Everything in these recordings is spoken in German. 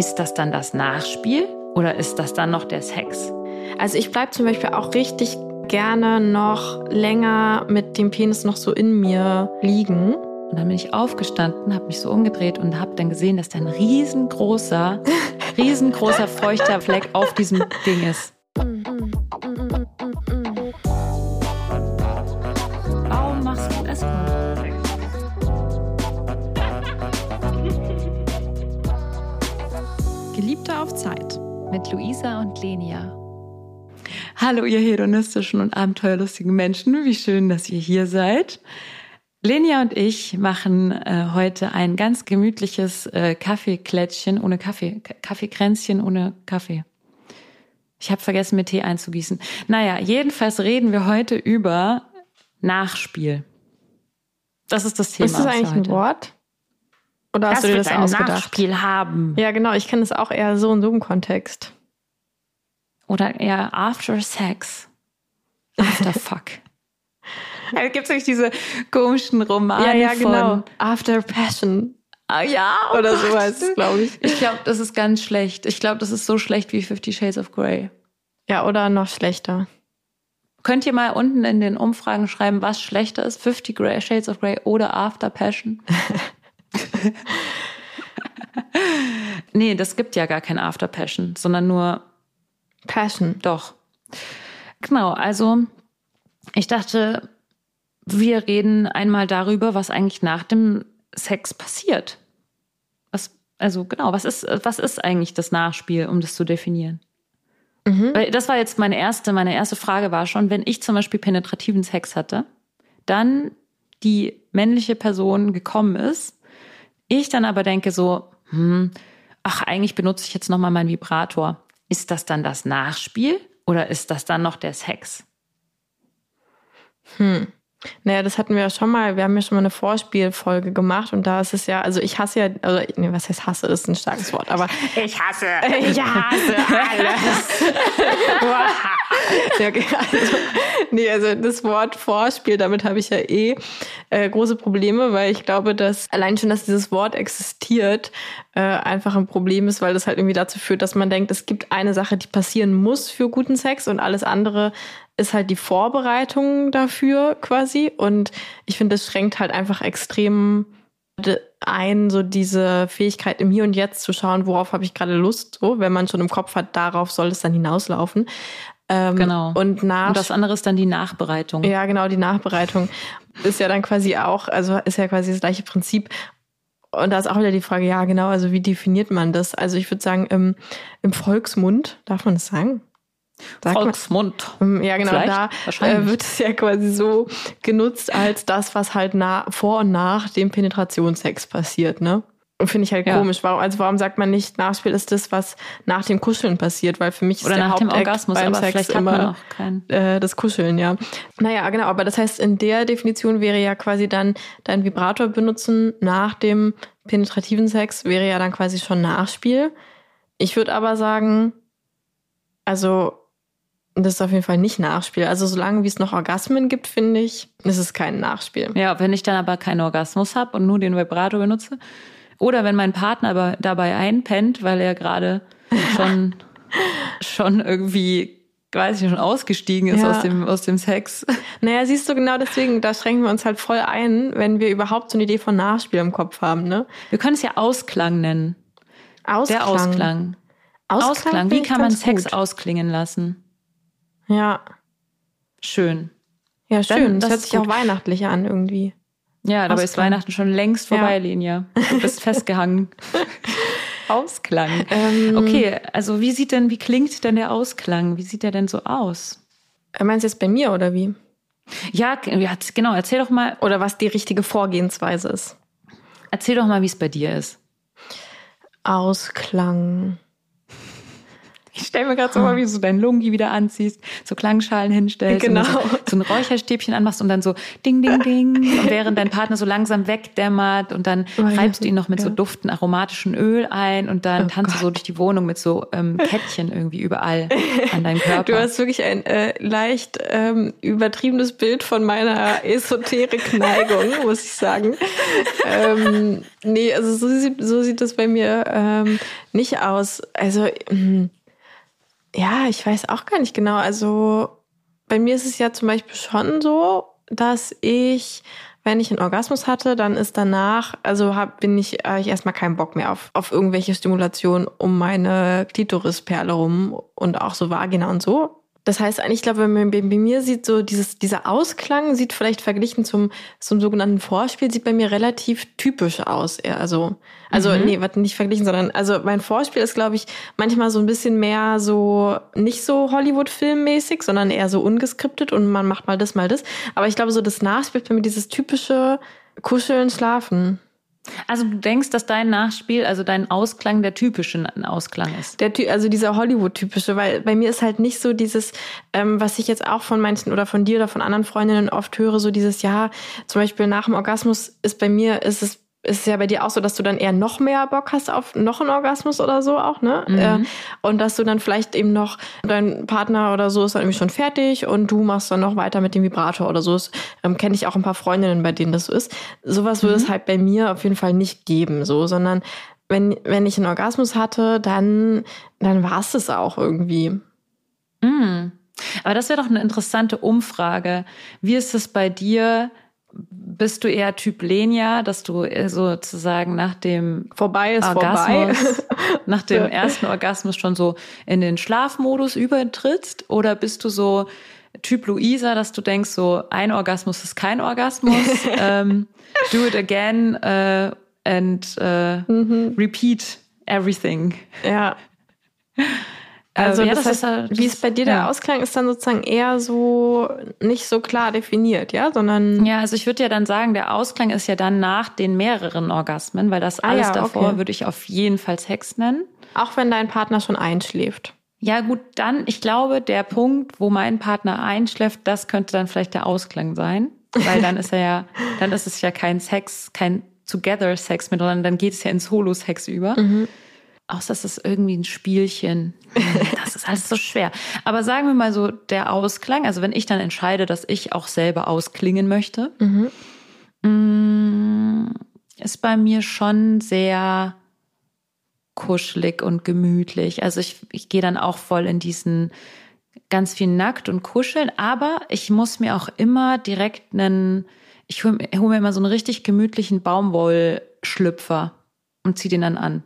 ist das dann das Nachspiel oder ist das dann noch der Sex? Also ich bleibe zum Beispiel auch richtig gerne noch länger mit dem Penis noch so in mir liegen. Und dann bin ich aufgestanden, habe mich so umgedreht und habe dann gesehen, dass da ein riesengroßer, riesengroßer feuchter Fleck auf diesem Ding ist. Mit Luisa und Lenia. Hallo, ihr hedonistischen und abenteuerlustigen Menschen. Wie schön, dass ihr hier seid. Lenia und ich machen äh, heute ein ganz gemütliches äh, Kaffeeklätzchen ohne Kaffee, Kaffeekränzchen ohne Kaffee. Ich habe vergessen, mir Tee einzugießen. Naja, jedenfalls reden wir heute über Nachspiel. Das ist das Thema. Ist das eigentlich ein Wort? Oder hast das du dir das ein ausgedacht? Nachspiel haben. Ja, genau. Ich kenne das auch eher so in so einem Kontext. Oder eher After Sex. After Fuck. Da gibt es diese komischen Romane ja, ja, genau. von After Passion. Ah, ja, oh oder so heißt es, glaube ich. Ich glaube, das ist ganz schlecht. Ich glaube, das ist so schlecht wie Fifty Shades of Grey. Ja, oder noch schlechter. Könnt ihr mal unten in den Umfragen schreiben, was schlechter ist? Fifty Shades of Grey oder After Passion? nee, das gibt ja gar kein After Passion, sondern nur Passion. Doch. Genau, also ich dachte, wir reden einmal darüber, was eigentlich nach dem Sex passiert. Was, also genau, was ist, was ist eigentlich das Nachspiel, um das zu definieren? Mhm. Weil das war jetzt meine erste, meine erste Frage war schon, wenn ich zum Beispiel penetrativen Sex hatte, dann die männliche Person gekommen ist, ich dann aber denke so, hm, ach, eigentlich benutze ich jetzt nochmal meinen Vibrator. Ist das dann das Nachspiel oder ist das dann noch der Sex? Hm. Naja, das hatten wir ja schon mal, wir haben ja schon mal eine Vorspielfolge gemacht und da ist es ja, also ich hasse ja, also nee, was heißt hasse, das ist ein starkes Wort, aber ich hasse, ich hasse alles. ja, okay, also, nee, also das Wort Vorspiel, damit habe ich ja eh äh, große Probleme, weil ich glaube, dass allein schon, dass dieses Wort existiert, äh, einfach ein Problem ist, weil das halt irgendwie dazu führt, dass man denkt, es gibt eine Sache, die passieren muss für guten Sex und alles andere ist halt die Vorbereitung dafür quasi. Und ich finde, das schränkt halt einfach extrem ein, so diese Fähigkeit im Hier und Jetzt zu schauen, worauf habe ich gerade Lust, so, wenn man schon im Kopf hat, darauf soll es dann hinauslaufen. Ähm, genau. Und, nach und das andere ist dann die Nachbereitung. Ja, genau, die Nachbereitung ist ja dann quasi auch, also ist ja quasi das gleiche Prinzip. Und da ist auch wieder die Frage, ja, genau, also wie definiert man das? Also ich würde sagen, im, im Volksmund, darf man das sagen? Sag Volksmund. Mal, ja, genau. Da äh, wird es ja quasi so genutzt als das, was halt na, vor und nach dem Penetrationssex passiert, ne? Und finde ich halt ja. komisch. Warum, also warum sagt man nicht, Nachspiel ist das, was nach dem Kuscheln passiert? Weil für mich ist Oder der nach Hauptakt dem Orgasmus, beim aber Sex vielleicht immer hat man noch keinen. Äh, das Kuscheln, ja. Naja, genau. Aber das heißt, in der Definition wäre ja quasi dann dein Vibrator benutzen nach dem penetrativen Sex wäre ja dann quasi schon Nachspiel. Ich würde aber sagen, also das ist auf jeden Fall nicht Nachspiel. Also solange wie es noch Orgasmen gibt, finde ich, ist es kein Nachspiel. Ja, wenn ich dann aber keinen Orgasmus habe und nur den Vibrator benutze. Oder wenn mein Partner aber dabei einpennt, weil er gerade schon, schon irgendwie weiß ich schon ausgestiegen ist ja. aus dem aus dem Sex. Naja, siehst du genau deswegen, da schränken wir uns halt voll ein, wenn wir überhaupt so eine Idee von Nachspiel im Kopf haben, ne? Wir können es ja Ausklang nennen. Ausklang. Der Ausklang. Ausklang. Ausklang. Wie kann man Sex gut. ausklingen lassen? Ja. Schön. Ja, schön. Dann, das, das hört sich gut. auch weihnachtlich an irgendwie. Ja, dabei ist Weihnachten schon längst vorbei, ja. Linia. Du bist festgehangen. Ausklang. Ähm, okay, also wie sieht denn, wie klingt denn der Ausklang? Wie sieht der denn so aus? Äh, meinst du jetzt bei mir oder wie? Ja, genau. Erzähl doch mal. Oder was die richtige Vorgehensweise ist. Erzähl doch mal, wie es bei dir ist. Ausklang. Ich stelle mir gerade so vor, wie du so dein Lungi wieder anziehst, so Klangschalen hinstellst, Genau. so, so ein Räucherstäbchen anmachst und dann so ding, ding, ding. Und während dein Partner so langsam wegdämmert und dann Oh, ja. reibst du ihn noch mit so Ja. duften aromatischen Öl ein und dann Oh tanzt du so durch die Wohnung mit so ähm, Kettchen irgendwie überall an deinem Körper. Du hast wirklich ein äh, leicht ähm, übertriebenes Bild von meiner Esoterik-Neigung, muss ich sagen. ähm, nee, also so sieht, so sieht das bei mir ähm, nicht aus. Also, ähm, ja, ich weiß auch gar nicht genau. Also, bei mir ist es ja zum Beispiel schon so, dass ich, wenn ich einen Orgasmus hatte, dann ist danach, also hab, bin ich, hab ich erstmal keinen Bock mehr auf, auf irgendwelche Stimulation um meine Klitorisperle rum und auch so Vagina und so. Das heißt eigentlich, ich glaube, wenn man bei, mir sieht so dieses, dieser Ausklang sieht vielleicht verglichen zum, zum sogenannten Vorspiel, sieht bei mir relativ typisch aus. Eher. Also, also Mhm. nee, warte, nicht verglichen, sondern also mein Vorspiel ist, glaube ich, manchmal so ein bisschen mehr so, nicht so Hollywood-Filmmäßig, sondern eher so ungeskriptet und man macht mal das, mal das. Aber ich glaube, so das Nachspiel ist bei mir dieses typische Kuscheln, Schlafen. Also du denkst, dass dein Nachspiel, also dein Ausklang der typische Ausklang ist. Der, also dieser Hollywood-typische, weil bei mir ist halt nicht so dieses, ähm, was ich jetzt auch von manchen oder von dir oder von anderen Freundinnen oft höre, so dieses, ja, zum Beispiel nach dem Orgasmus ist bei mir, ist es ist es ja bei dir auch so, dass du dann eher noch mehr Bock hast auf noch einen Orgasmus oder so auch, ne? Mhm. Äh, und dass du dann vielleicht eben noch, dein Partner oder so ist dann irgendwie schon fertig und du machst dann noch weiter mit dem Vibrator oder so. Das ähm, kenne ich auch ein paar Freundinnen, bei denen das so ist. Sowas würde es halt bei mir auf jeden Fall nicht geben, so, sondern wenn, wenn ich einen Orgasmus hatte, dann, dann war es das auch irgendwie. Mm. Aber das wäre doch eine interessante Umfrage. Wie ist es bei dir? Bist du eher Typ Lenia, dass du eher sozusagen nach dem Vorbei ist vorbei. Orgasmus, nach dem ersten Orgasmus schon so in den Schlafmodus übertrittst? Oder bist du so Typ Luisa, dass du denkst, so ein Orgasmus ist kein Orgasmus, ähm, do it again äh, and äh, Mhm. repeat everything? Ja. Also Äh, ja, das, das heißt, ist halt- wie es bei dir der ja. Ausklang ist, dann sozusagen eher so nicht so klar definiert, ja, sondern Ja, also ich würde ja dann sagen, der Ausklang ist ja dann nach den mehreren Orgasmen, weil das Ah alles ja, davor okay. würde ich auf jeden Fall Sex nennen. auch wenn dein Partner schon einschläft. Ja, gut, dann, ich glaube, der Punkt, wo mein Partner einschläft, das könnte dann vielleicht der Ausklang sein. Weil dann ist er ja, dann ist es ja kein Sex, kein Together-Sex mehr, sondern dann geht es ja in Solo-Sex über. Außer es ist irgendwie ein Spielchen. Das ist alles so schwer. Aber sagen wir mal so, der Ausklang, also wenn ich dann entscheide, dass ich auch selber ausklingen möchte, mm, ist bei mir schon sehr kuschelig und gemütlich. Also ich, ich gehe dann auch voll in diesen ganz viel nackt und kuscheln, aber ich muss mir auch immer direkt einen, ich hole hol mir immer so einen richtig gemütlichen Baumwollschlüpfer und ziehe den dann an.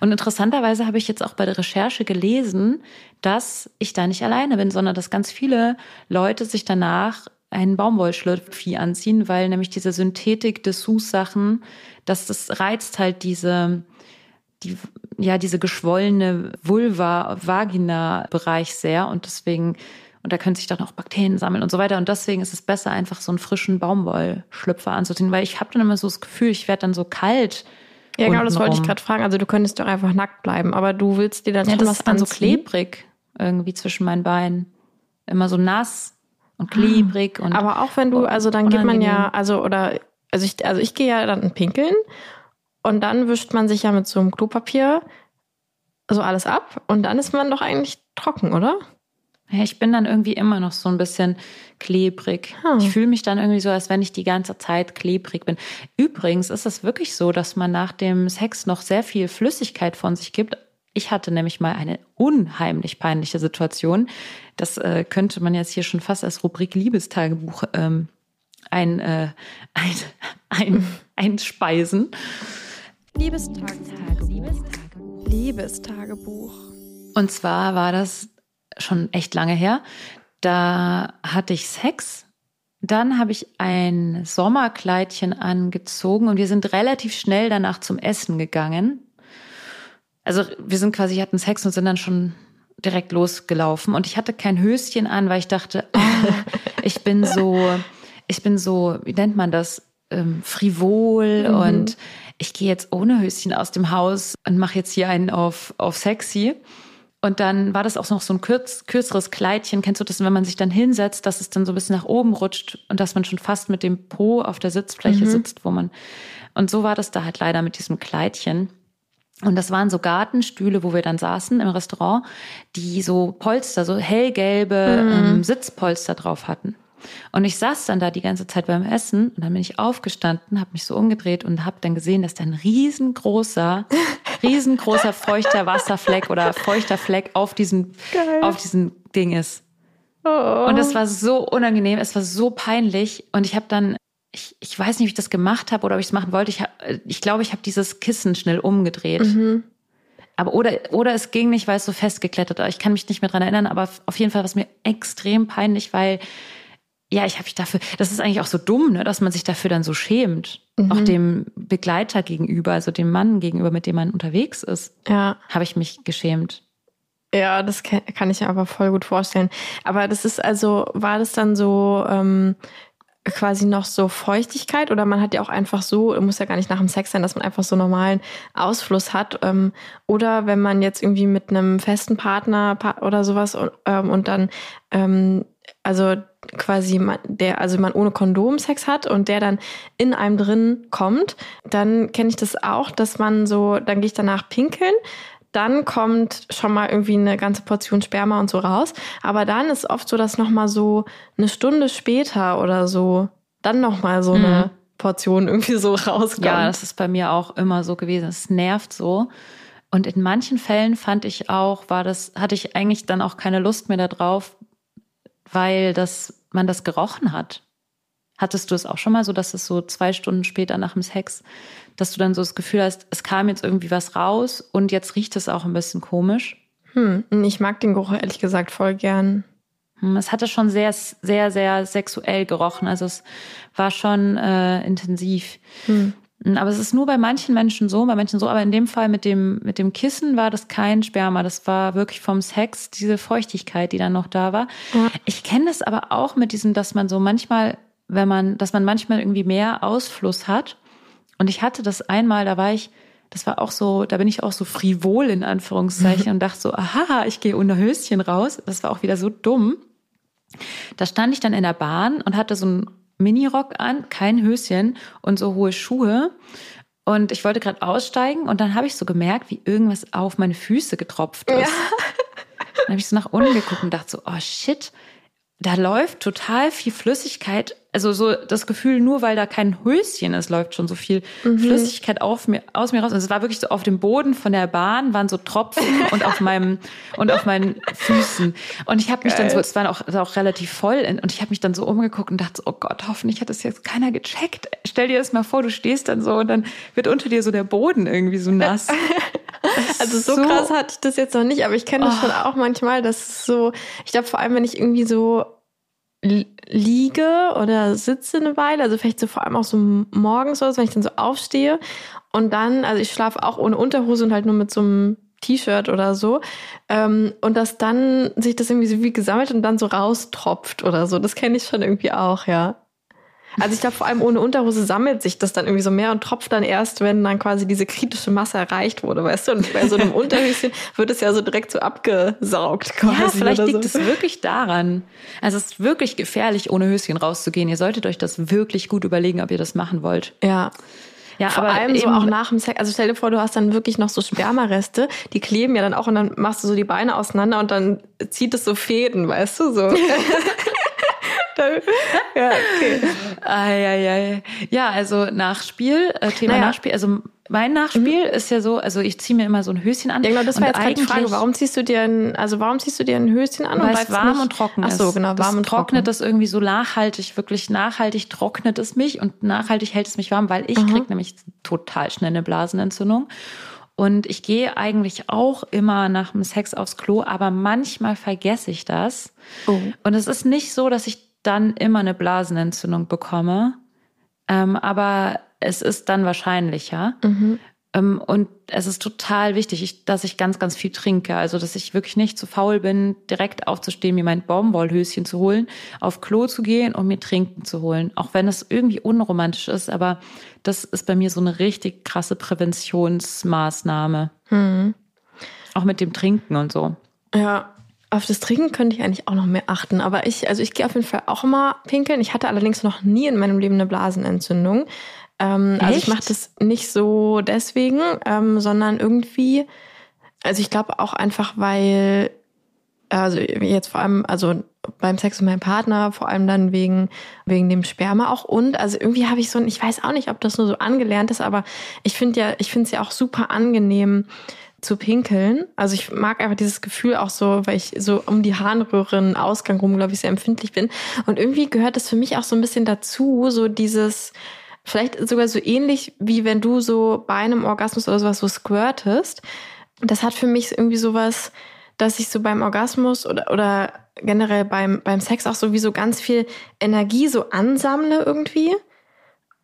Und interessanterweise habe ich jetzt auch bei der Recherche gelesen, dass ich da nicht alleine bin, sondern dass ganz viele Leute sich danach einen Baumwollschlüpfi anziehen, weil nämlich diese Synthetik-Dessous-Sachen, dass das reizt halt diese, die, ja, diese geschwollene Vulva-Vagina-Bereich sehr und deswegen, und da können sich dann auch Bakterien sammeln und so weiter. Und deswegen ist es besser, einfach so einen frischen Baumwollschlüpfer anzuziehen, weil ich habe dann immer so das Gefühl, ich werde dann so kalt. Ja, genau, das wollte ich gerade fragen. Also du könntest doch einfach nackt bleiben, aber du willst dir dann Ja, schon was dann so anziehen. klebrig irgendwie zwischen meinen Beinen. Immer so nass und klebrig und Aber auch wenn du, also dann geht man ja, unangenehm. also oder, also ich, also ich gehe ja dann pinkeln und dann wischt man sich ja mit so einem Klopapier so alles ab und dann ist man doch eigentlich trocken, oder? Ja, ich bin dann irgendwie immer noch so ein bisschen klebrig. Hm. Ich fühle mich dann irgendwie so, als wenn ich die ganze Zeit klebrig bin. Übrigens ist es wirklich so, dass man nach dem Sex noch sehr viel Flüssigkeit von sich gibt. Ich hatte nämlich mal eine unheimlich peinliche Situation. Das äh, könnte man jetzt hier schon fast als Rubrik Liebestagebuch ähm, ein, äh, ein, ein, einspeisen. Liebestagebuch. Liebestagebuch. Und zwar war das schon echt lange her. Da hatte ich Sex. Dann habe ich ein Sommerkleidchen angezogen und wir sind relativ schnell danach zum Essen gegangen. Also wir sind quasi, hatten Sex und sind dann schon direkt losgelaufen. Und ich hatte kein Höschen an, weil ich dachte, ah, ich bin so, ich bin so, wie nennt man das, ähm, frivol Mhm. und ich gehe jetzt ohne Höschen aus dem Haus und mache jetzt hier einen auf, auf sexy. Und dann war das auch noch so ein kürz, kürzeres Kleidchen. Kennst du das, wenn man sich dann hinsetzt, dass es dann so ein bisschen nach oben rutscht und dass man schon fast mit dem Po auf der Sitzfläche mhm. sitzt, wo man. Und so war das da halt leider mit diesem Kleidchen. Und das waren so Gartenstühle, wo wir dann saßen im Restaurant, die so Polster, so hellgelbe mhm. ähm, Sitzpolster drauf hatten. Und ich saß dann da die ganze Zeit beim Essen und dann bin ich aufgestanden, habe mich so umgedreht und habe dann gesehen, dass da ein riesengroßer, riesengroßer feuchter Wasserfleck oder feuchter Fleck auf diesem, auf diesem Ding ist. Oh. Und es war so unangenehm, es war so peinlich und ich habe dann ich, ich weiß nicht, wie ich das gemacht habe oder ob ich es machen wollte. Ich, hab, ich glaube, ich habe dieses Kissen schnell umgedreht. Mhm. Aber oder, oder es ging nicht, weil es so festgeklettert war. Ich kann mich nicht mehr dran erinnern, aber auf jeden Fall war es mir extrem peinlich, weil ja, ich habe mich dafür, das ist eigentlich auch so dumm, ne, dass man sich dafür dann so schämt. Mhm. Auch dem Begleiter gegenüber, also dem Mann gegenüber, mit dem man unterwegs ist. Ja. Habe ich mich geschämt. Ja, das kann ich mir aber voll gut vorstellen. Aber das ist also, war das dann so ähm, quasi noch so Feuchtigkeit oder man hat ja auch einfach so, muss ja gar nicht nach dem Sex sein, dass man einfach so normalen Ausfluss hat. Ähm, oder wenn man jetzt irgendwie mit einem festen Partner oder sowas und, ähm, und dann ähm, also quasi man, der, also man ohne Kondom Sex hat und der dann in einem drin kommt, dann kenne ich das auch, dass man so, dann gehe ich danach pinkeln, dann kommt schon mal irgendwie eine ganze Portion Sperma und so raus. Aber dann ist oft so, dass noch mal so eine Stunde später oder so dann noch mal so mhm. eine Portion irgendwie so rauskommt. Ja, das ist bei mir auch immer so gewesen. Es nervt so. Und in manchen Fällen fand ich auch, war das, hatte ich eigentlich dann auch keine Lust mehr darauf, weil das, man das gerochen hat. Hattest du es auch schon mal so, dass es so zwei Stunden später nach dem Sex, dass du dann so das Gefühl hast, es kam jetzt irgendwie was raus und jetzt riecht es auch ein bisschen komisch? Hm, ich mag den Geruch ehrlich gesagt voll gern. Hm, es hatte schon sehr, sehr, sehr sexuell gerochen. Also es war schon äh, intensiv. Hm. Hm, aber es ist nur bei manchen Menschen so, bei manchen so. Aber in dem Fall mit dem, mit dem Kissen war das kein Sperma. Das war wirklich vom Sex diese Feuchtigkeit, die dann noch da war. Ja. Ich kenne das aber auch mit diesem, dass man so manchmal, wenn man, dass man manchmal irgendwie mehr Ausfluss hat. Und ich hatte das einmal, da war ich, das war auch so, da bin ich auch so frivol in Anführungszeichen und dachte so, aha, ich gehe ohne Höschen raus. Das war auch wieder so dumm. Da stand ich dann in der Bahn und hatte so ein Minirock an, kein Höschen und so hohe Schuhe. Und ich wollte gerade aussteigen und dann habe ich so gemerkt, wie irgendwas auf meine Füße getropft ist. Ja. Dann habe ich so nach unten geguckt und dachte so, oh shit, da läuft total viel Flüssigkeit. Also so das Gefühl, nur weil da kein Höschen ist, läuft schon so viel mhm. Flüssigkeit auf mir, aus mir raus. Und es war wirklich so auf dem Boden von der Bahn waren so Tropfen und auf meinem und auf meinen Füßen. Und ich habe mich dann so, es war auch, auch relativ voll und ich habe mich dann so umgeguckt und dachte, so, oh Gott, hoffentlich hat das jetzt keiner gecheckt. Stell dir das mal vor, du stehst dann so und dann wird unter dir so der Boden irgendwie so nass. Also so, so, krass hatte ich das jetzt noch nicht, aber ich kenne das oh. schon auch manchmal, dass so, ich glaube vor allem, wenn ich irgendwie so liege oder sitze eine Weile, also vielleicht so vor allem auch so morgens oder so, wenn ich dann so aufstehe und dann, also ich schlafe auch ohne Unterhose und halt nur mit so einem T-Shirt oder so ähm, und dass dann sich das irgendwie so wie gesammelt und dann so raustropft oder so, das kenne ich schon irgendwie auch, ja. Also ich glaube, vor allem ohne Unterhose sammelt sich das dann irgendwie so mehr und tropft dann erst, wenn dann quasi diese kritische Masse erreicht wurde, weißt du? Und bei so einem Unterhöschen wird es ja so direkt so abgesaugt quasi. Ja, vielleicht liegt so. es wirklich daran. Also es ist wirklich gefährlich, ohne Höschen rauszugehen. Ihr solltet euch das wirklich gut überlegen, ob ihr das machen wollt. Ja. Ja, Vor aber allem so auch nach dem Sex. Also stell dir vor, du hast dann wirklich noch so Spermareste, die kleben ja dann auch und dann machst du so die Beine auseinander und dann zieht es so Fäden, weißt du, so. ja, okay. Ah, ja, ja, ja, also Nachspiel, äh, Thema naja. Nachspiel. Also mein Nachspiel mhm. ist ja so, also ich ziehe mir immer so ein Höschen an. Ja, genau, das war jetzt gerade die Frage. Warum ziehst du dir ein, also warum ziehst du dir ein Höschen an? Weil es warm nicht, und trocken ist. Ach so, genau, warm das und trocknet trocken. das irgendwie so nachhaltig, wirklich nachhaltig trocknet es mich und nachhaltig hält es mich warm, weil ich mhm. krieg nämlich total schnell eine Blasenentzündung. Und ich gehe eigentlich auch immer nach dem Sex aufs Klo, aber manchmal vergesse ich das. Oh. Und es ist nicht so, dass ich dann immer eine Blasenentzündung bekomme. Ähm, aber es ist dann wahrscheinlicher. Mhm. Ähm, und es ist total wichtig, ich, dass ich ganz, ganz viel trinke. Also, dass ich wirklich nicht zu faul bin, direkt aufzustehen, mir mein Baumwollhöschen zu holen, auf Klo zu gehen und mir Trinken zu holen. Auch wenn es irgendwie unromantisch ist, aber das ist bei mir so eine richtig krasse Präventionsmaßnahme. Mhm. Auch mit dem Trinken und so. Ja, auf das Trinken könnte ich eigentlich auch noch mehr achten. Aber ich, also ich gehe auf jeden Fall auch immer pinkeln. Ich hatte allerdings noch nie in meinem Leben eine Blasenentzündung. Ähm, also ich mache das nicht so deswegen, ähm, sondern irgendwie, also ich glaube auch einfach, weil, also jetzt vor allem, also beim Sex mit meinem Partner, vor allem dann wegen, wegen dem Sperma auch und, also irgendwie habe ich so ein, ich weiß auch nicht, ob das nur so angelernt ist, aber ich finde ja, ich finde es ja auch super angenehm, zu pinkeln. Also ich mag einfach dieses Gefühl auch so, weil ich so um die Harnröhren Ausgang rum, glaube ich, sehr empfindlich bin. Und irgendwie gehört das für mich auch so ein bisschen dazu, so dieses, vielleicht sogar so ähnlich wie wenn du so bei einem Orgasmus oder sowas so squirtest. Das hat für mich irgendwie sowas, dass ich so beim Orgasmus oder, oder generell beim, beim Sex auch sowieso ganz viel Energie so ansammle irgendwie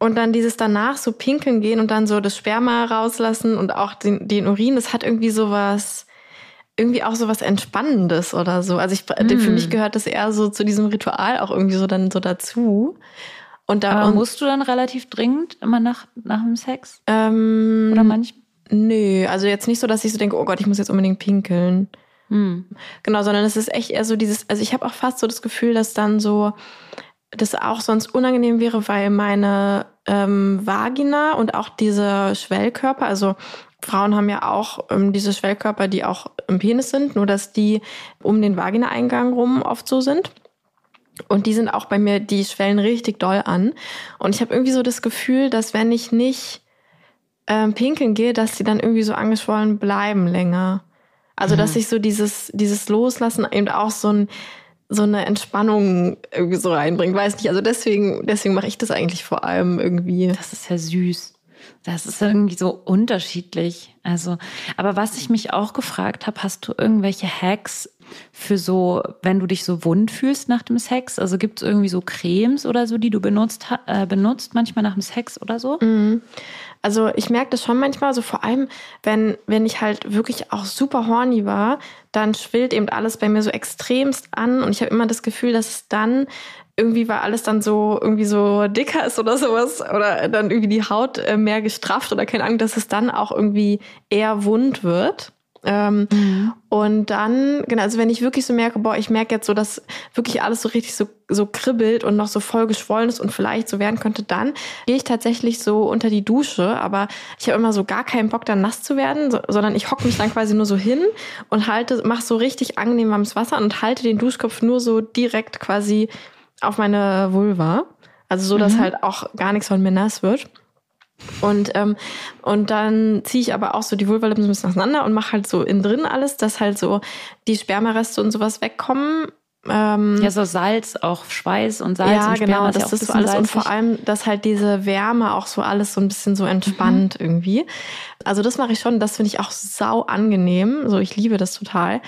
und dann dieses danach so pinkeln gehen und dann so das Sperma rauslassen und auch den, den Urin, das hat irgendwie sowas, irgendwie auch sowas Entspannendes oder so. Also ich, mm. für mich gehört das eher so zu diesem Ritual auch irgendwie so dann so dazu. Und da Aber musst du dann relativ dringend immer nach, nach dem Sex? Ähm, oder manchmal? Nö, also jetzt nicht so, dass ich so denke, oh Gott, ich muss jetzt unbedingt pinkeln. Hm. Genau, sondern es ist echt eher so dieses, also ich habe auch fast so das Gefühl, dass dann so das auch sonst unangenehm wäre, weil meine ähm, Vagina und auch diese Schwellkörper, also Frauen haben ja auch ähm, diese Schwellkörper, die auch im Penis sind, nur dass die um den Vagina-Eingang rum oft so sind. Und die sind auch bei mir, die schwellen richtig doll an. Und ich habe irgendwie so das Gefühl, dass wenn ich nicht ähm, pinkeln gehe, dass die dann irgendwie so angeschwollen bleiben länger. Also, mhm. dass ich so dieses, dieses Loslassen eben auch so ein, so eine Entspannung irgendwie so reinbringt. Weiß nicht. Also deswegen, deswegen mache ich das eigentlich vor allem irgendwie. Das ist ja süß. Das ist irgendwie so unterschiedlich. Also, aber was ich mich auch gefragt habe, hast du irgendwelche Hacks für so, wenn du dich so wund fühlst nach dem Sex? Also gibt es irgendwie so Cremes oder so, die du benutzt, äh, benutzt manchmal nach dem Sex oder so? Mhm. Also ich merke das schon manchmal, so vor allem, wenn, wenn ich halt wirklich auch super horny war, dann schwillt eben alles bei mir so extremst an und ich habe immer das Gefühl, dass es dann irgendwie, weil alles dann so irgendwie so dicker ist oder sowas oder dann irgendwie die Haut äh, mehr gestrafft oder keine Ahnung, dass es dann auch irgendwie eher wund wird. Ähm, mhm. Und dann, genau, also wenn ich wirklich so merke, boah, ich merke jetzt so, dass wirklich alles so richtig so, so kribbelt und noch so voll geschwollen ist und vielleicht so werden könnte, dann gehe ich tatsächlich so unter die Dusche. Aber ich habe immer so gar keinen Bock, dann nass zu werden, so, sondern ich hocke mich dann quasi nur so hin und halte, mach so richtig angenehm warmes Wasser und halte den Duschkopf nur so direkt quasi auf meine Vulva. Also so, dass mhm. halt auch gar nichts von mir nass wird. Und, ähm, und dann ziehe ich aber auch so die Vulvalippen so ein bisschen auseinander und mache halt so innen drin alles, dass halt so die Spermareste und sowas wegkommen. Ähm, ja, so Salz, auch Schweiß und Salz ja, und Sperma genau, das ist so alles. Salzig. Und vor allem, dass halt diese Wärme auch so alles so ein bisschen so entspannt mhm. irgendwie. Also das mache ich schon, das finde ich auch sau angenehm. So, ich liebe das total.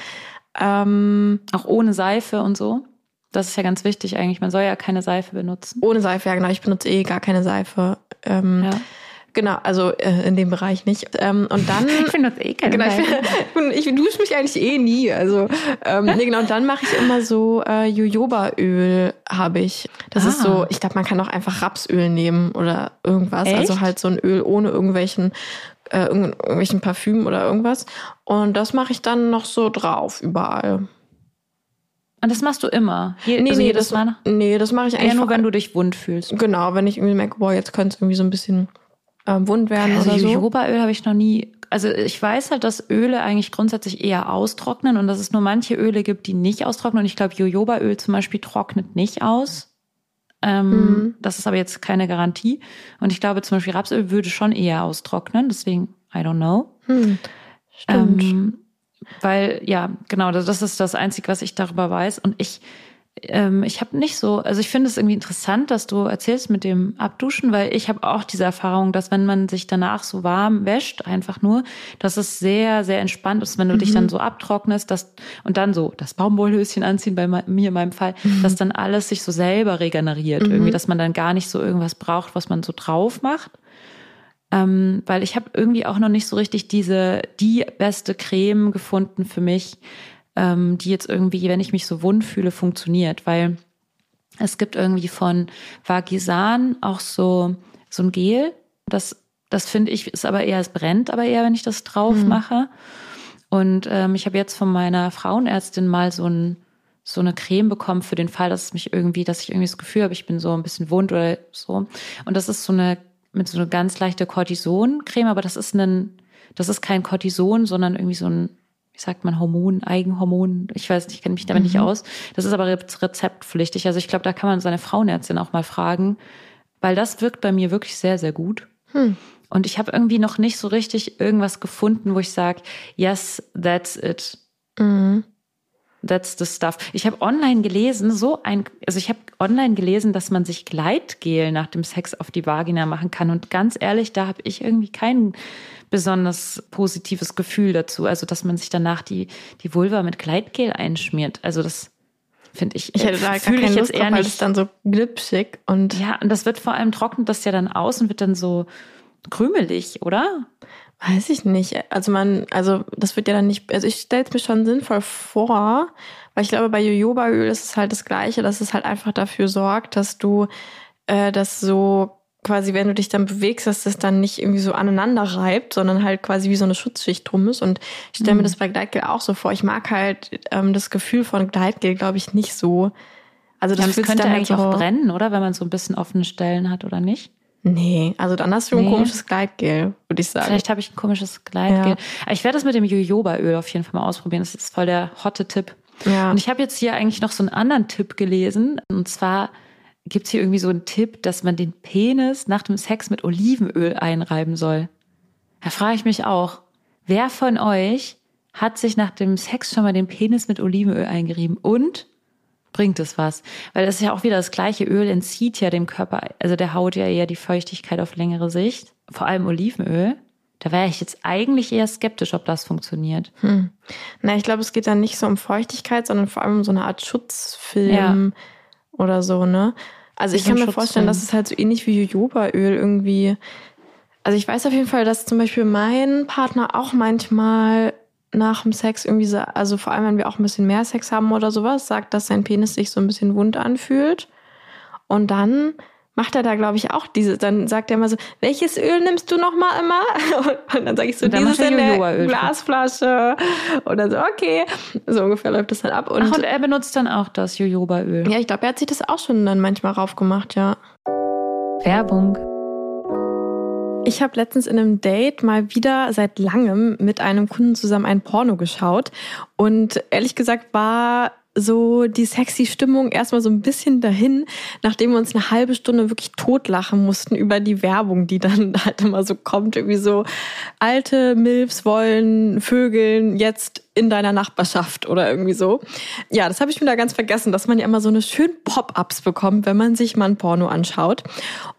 Ähm, auch ohne Seife und so. Das ist ja ganz wichtig eigentlich. Man soll ja keine Seife benutzen. Ohne Seife, ja genau. Ich benutze eh gar keine Seife. Ähm, ja. Genau, also äh, in dem Bereich nicht. Ähm, und dann. ich finde das eh genau, ich, ich dusche mich eigentlich eh nie. Also ähm, nee, genau. Und dann mache ich immer so äh, Jojobaöl habe ich. Das ah. ist so. Ah. Ich glaube, man kann auch einfach Rapsöl nehmen oder irgendwas. Also Echt? Also halt so ein Öl ohne irgendwelchen äh, irgendwelchen Parfüm oder irgendwas. Und das mache ich dann noch so drauf überall. Und das machst du immer? Je, nee, also nee, das, Mal? nee, das mache ich eigentlich. Eher nur, wenn du dich wund fühlst. Genau, wenn ich irgendwie merke, boah, jetzt könnte es irgendwie so ein bisschen ähm, wund werden also oder so. Jojobaöl habe ich noch nie. Also ich weiß halt, dass Öle eigentlich grundsätzlich eher austrocknen und dass es nur manche Öle gibt, die nicht austrocknen. Und ich glaube, Jojobaöl zum Beispiel trocknet nicht aus. Ähm, mhm. Das ist aber jetzt keine Garantie. Und ich glaube, zum Beispiel Rapsöl würde schon eher austrocknen. Deswegen, I don't know. Mhm. Stimmt. Ähm, weil, ja, genau, das ist das Einzige, was ich darüber weiß. Und ich ähm, ich habe nicht so, also ich finde es irgendwie interessant, dass du erzählst mit dem Abduschen, weil ich habe auch diese Erfahrung, dass wenn man sich danach so warm wäscht, einfach nur, dass es sehr, sehr entspannt ist, wenn du mhm. dich dann mhm. so abtrocknest dass, und dann so das Baumwollhöschen anziehen, bei mir in meinem Fall, mhm. dass dann alles sich so selber regeneriert. Mhm. Irgendwie, dass man dann gar nicht so irgendwas braucht, was man so drauf macht. Ähm, weil ich habe irgendwie auch noch nicht so richtig diese, die beste Creme gefunden für mich, ähm, die jetzt irgendwie, wenn ich mich so wund fühle, funktioniert, weil es gibt irgendwie von Vagisan auch so, so ein Gel, das, das finde ich, ist aber eher, es brennt aber eher, wenn ich das drauf mhm. mache. Und ähm, ich habe jetzt von meiner Frauenärztin mal so, ein, so eine Creme bekommen für den Fall, dass es mich irgendwie, dass ich irgendwie das Gefühl habe, ich bin so ein bisschen wund oder so. Und das ist so eine mit so einer ganz leichte Cortison-Creme, aber das ist ein, das ist kein Cortison, sondern irgendwie so ein, wie sagt man, Hormon, Eigenhormon. Ich weiß nicht, ich kenne mich damit mhm. nicht aus. Das ist aber rezeptpflichtig. Also ich glaube, da kann man seine Frauenärztin auch mal fragen, weil das wirkt bei mir wirklich sehr, sehr gut. Hm. Und ich habe irgendwie noch nicht so richtig irgendwas gefunden, wo ich sage, yes, that's it. Mhm. That's the stuff. Ich habe online gelesen, so ein, also ich habe online gelesen, dass man sich Gleitgel nach dem Sex auf die Vagina machen kann. Und ganz ehrlich, da habe ich irgendwie kein besonders positives Gefühl dazu. Also, dass man sich danach die, die Vulva mit Gleitgel einschmiert. Also, das finde ich. Ich hätte da gar keine ich jetzt Lust eher drauf, weil es dann so glitschig und. Ja, und das wird vor allem trocknet das ja dann aus und wird dann so, krümelig, oder? Weiß ich nicht. Also man, also das wird ja dann nicht, also ich stelle es mir schon sinnvoll vor, weil ich glaube, bei Jojobaöl ist es halt das Gleiche, dass es halt einfach dafür sorgt, dass du äh, das so quasi, wenn du dich dann bewegst, dass das dann nicht irgendwie so aneinander reibt, sondern halt quasi wie so eine Schutzschicht drum ist. Und ich stelle mhm. mir das bei Gleitgel auch so vor. Ich mag halt ähm, das Gefühl von Gleitgel, glaube ich, nicht so. Also das, ja, das könnte eigentlich halt so auch brennen, oder? Wenn man so ein bisschen offene Stellen hat, oder nicht? Nee, also dann hast du nee. ein komisches Gleitgel, würde ich sagen. Vielleicht habe ich ein komisches Gleitgel. Ja. Ich werde das mit dem Jojobaöl auf jeden Fall mal ausprobieren. Das ist voll der hotte Tipp. Ja. Und ich habe jetzt hier eigentlich noch so einen anderen Tipp gelesen. Und zwar gibt's hier irgendwie so einen Tipp, dass man den Penis nach dem Sex mit Olivenöl einreiben soll. Da frage ich mich auch, wer von euch hat sich nach dem Sex schon mal den Penis mit Olivenöl eingerieben? Und bringt es was. Weil das ist ja auch wieder das gleiche Öl entzieht ja dem Körper, also der Haut ja eher die Feuchtigkeit auf längere Sicht. Vor allem Olivenöl. Da wäre ich jetzt eigentlich eher skeptisch, ob das funktioniert. Hm. Na, ich glaube, es geht dann nicht so um Feuchtigkeit, sondern vor allem um so eine Art Schutzfilm ja. oder so, ne? Also ich kann mir vorstellen, dass es halt so ähnlich wie Jojobaöl irgendwie. Also ich weiß auf jeden Fall, dass zum Beispiel mein Partner auch manchmal nach dem Sex irgendwie so, also vor allem, wenn wir auch ein bisschen mehr Sex haben oder sowas, sagt, dass sein Penis sich so ein bisschen wund anfühlt. Und dann macht er da, glaube ich, auch diese, dann sagt er immer so, welches Öl nimmst du noch mal immer? Und dann sage ich so, dieses in der Glasflasche. Oder so, okay. So ungefähr läuft das dann ab. Und, Ach, und er benutzt dann auch das Jojobaöl. Ja, ich glaube, er hat sich das auch schon dann manchmal raufgemacht, ja. Werbung. Ich habe letztens in einem Date mal wieder seit langem mit einem Kunden zusammen ein Porno geschaut. Und ehrlich gesagt war so die sexy Stimmung erstmal so ein bisschen dahin, nachdem wir uns eine halbe Stunde wirklich totlachen mussten über die Werbung, die dann halt immer so kommt, irgendwie so alte Milfs wollen Vögeln jetzt in deiner Nachbarschaft oder irgendwie so. Ja, das habe ich mir da ganz vergessen, dass man ja immer so eine schönen Pop-ups bekommt, wenn man sich mal ein Porno anschaut.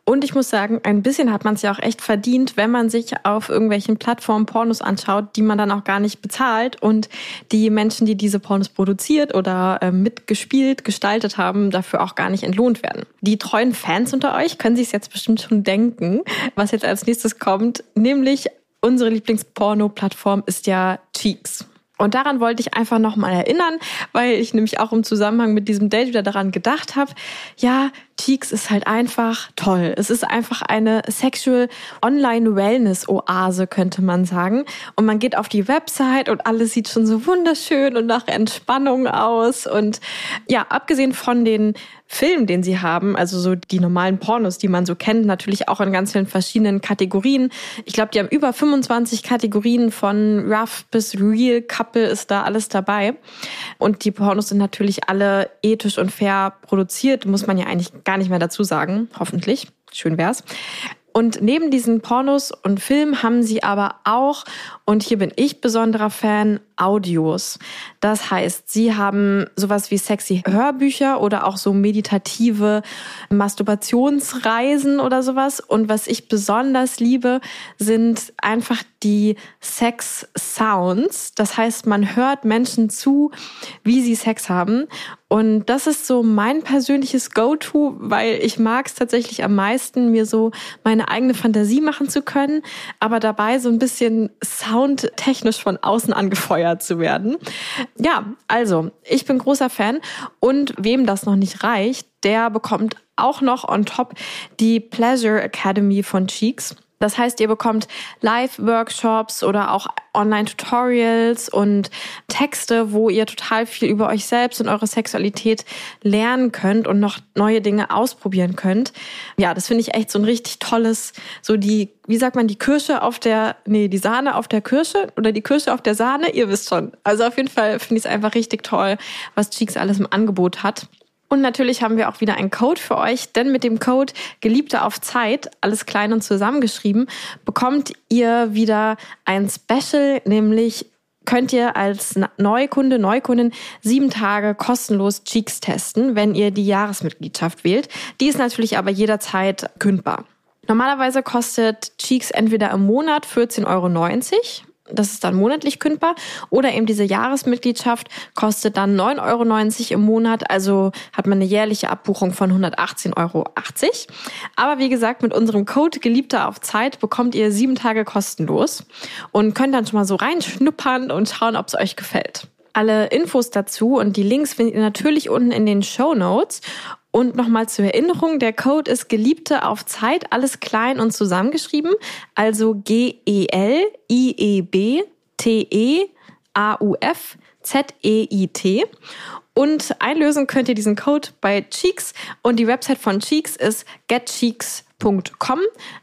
Und ich muss sagen, ein bisschen hat man es ja auch echt verdient, wenn man sich auf irgendwelchen Plattformen Pornos anschaut, die man dann auch gar nicht bezahlt und die Menschen, die diese Pornos produziert oder äh, mitgespielt, gestaltet haben, dafür auch gar nicht entlohnt werden. Die treuen Fans unter euch können sich jetzt bestimmt schon denken, was jetzt als nächstes kommt, nämlich unsere Lieblingsporno-Plattform ist ja Cheeks. Und daran wollte ich einfach nochmal erinnern, weil ich nämlich auch im Zusammenhang mit diesem Date wieder daran gedacht habe, ja, Cheeks ist halt einfach toll. Es ist einfach eine Sexual Online Wellness Oase, könnte man sagen. Und man geht auf die Website und alles sieht schon so wunderschön und nach Entspannung aus. Und ja, abgesehen von den Film, den sie haben, also so die normalen Pornos, die man so kennt, natürlich auch in ganz vielen verschiedenen Kategorien. Ich glaube, die haben über 25 Kategorien von Rough bis Real Couple ist da alles dabei. Und die Pornos sind natürlich alle ethisch und fair produziert, muss man ja eigentlich gar nicht mehr dazu sagen, hoffentlich. Schön wär's. Und neben diesen Pornos und Filmen haben sie aber auch, und hier bin ich besonderer Fan, Audios. Das heißt, sie haben sowas wie sexy Hörbücher oder auch so meditative Masturbationsreisen oder sowas. Und was ich besonders liebe, sind einfach die Sex Sounds. Das heißt, man hört Menschen zu, wie sie Sex haben. Und das ist so mein persönliches Go-To, weil ich mag es tatsächlich am meisten, mir so meine eigene Fantasie machen zu können, aber dabei so ein bisschen soundtechnisch von außen angefeuert zu werden. Ja, also, ich bin großer Fan und wem das noch nicht reicht, der bekommt auch noch on top die Pleasure Academy von Cheeks. Das heißt, ihr bekommt Live-Workshops oder auch Online-Tutorials und Texte, wo ihr total viel über euch selbst und eure Sexualität lernen könnt und noch neue Dinge ausprobieren könnt. Ja, das finde ich echt so ein richtig tolles, so die, wie sagt man, die Kirsche auf der, nee, die Sahne auf der Kirsche oder die Kirsche auf der Sahne, ihr wisst schon. Also auf jeden Fall finde ich es einfach richtig toll, was Cheeks alles im Angebot hat. Und natürlich haben wir auch wieder einen Code für euch, denn mit dem Code Geliebte auf Zeit, alles klein und zusammengeschrieben, bekommt ihr wieder ein Special, nämlich könnt ihr als Neukunde, Neukundin sieben Tage kostenlos Cheeks testen, wenn ihr die Jahresmitgliedschaft wählt. Die ist natürlich aber jederzeit kündbar. Normalerweise kostet Cheeks entweder im Monat 14,90 Euro das ist dann monatlich kündbar. Oder eben diese Jahresmitgliedschaft kostet dann 9,90 Euro im Monat. Also hat man eine jährliche Abbuchung von 118,80 Euro. Aber wie gesagt, mit unserem Code Geliebter auf Zeit bekommt ihr sieben Tage kostenlos und könnt dann schon mal so reinschnuppern und schauen, ob es euch gefällt. Alle Infos dazu und die Links findet ihr natürlich unten in den Show Notes. Und nochmal zur Erinnerung, der Code ist Geliebte auf Zeit, alles klein und zusammengeschrieben. Also G-E-L-I-E-B-T-E-A-U-F-Z-E-I-T. Und einlösen könnt ihr diesen Code bei Cheeks und die Website von Cheeks ist getcheeks.com,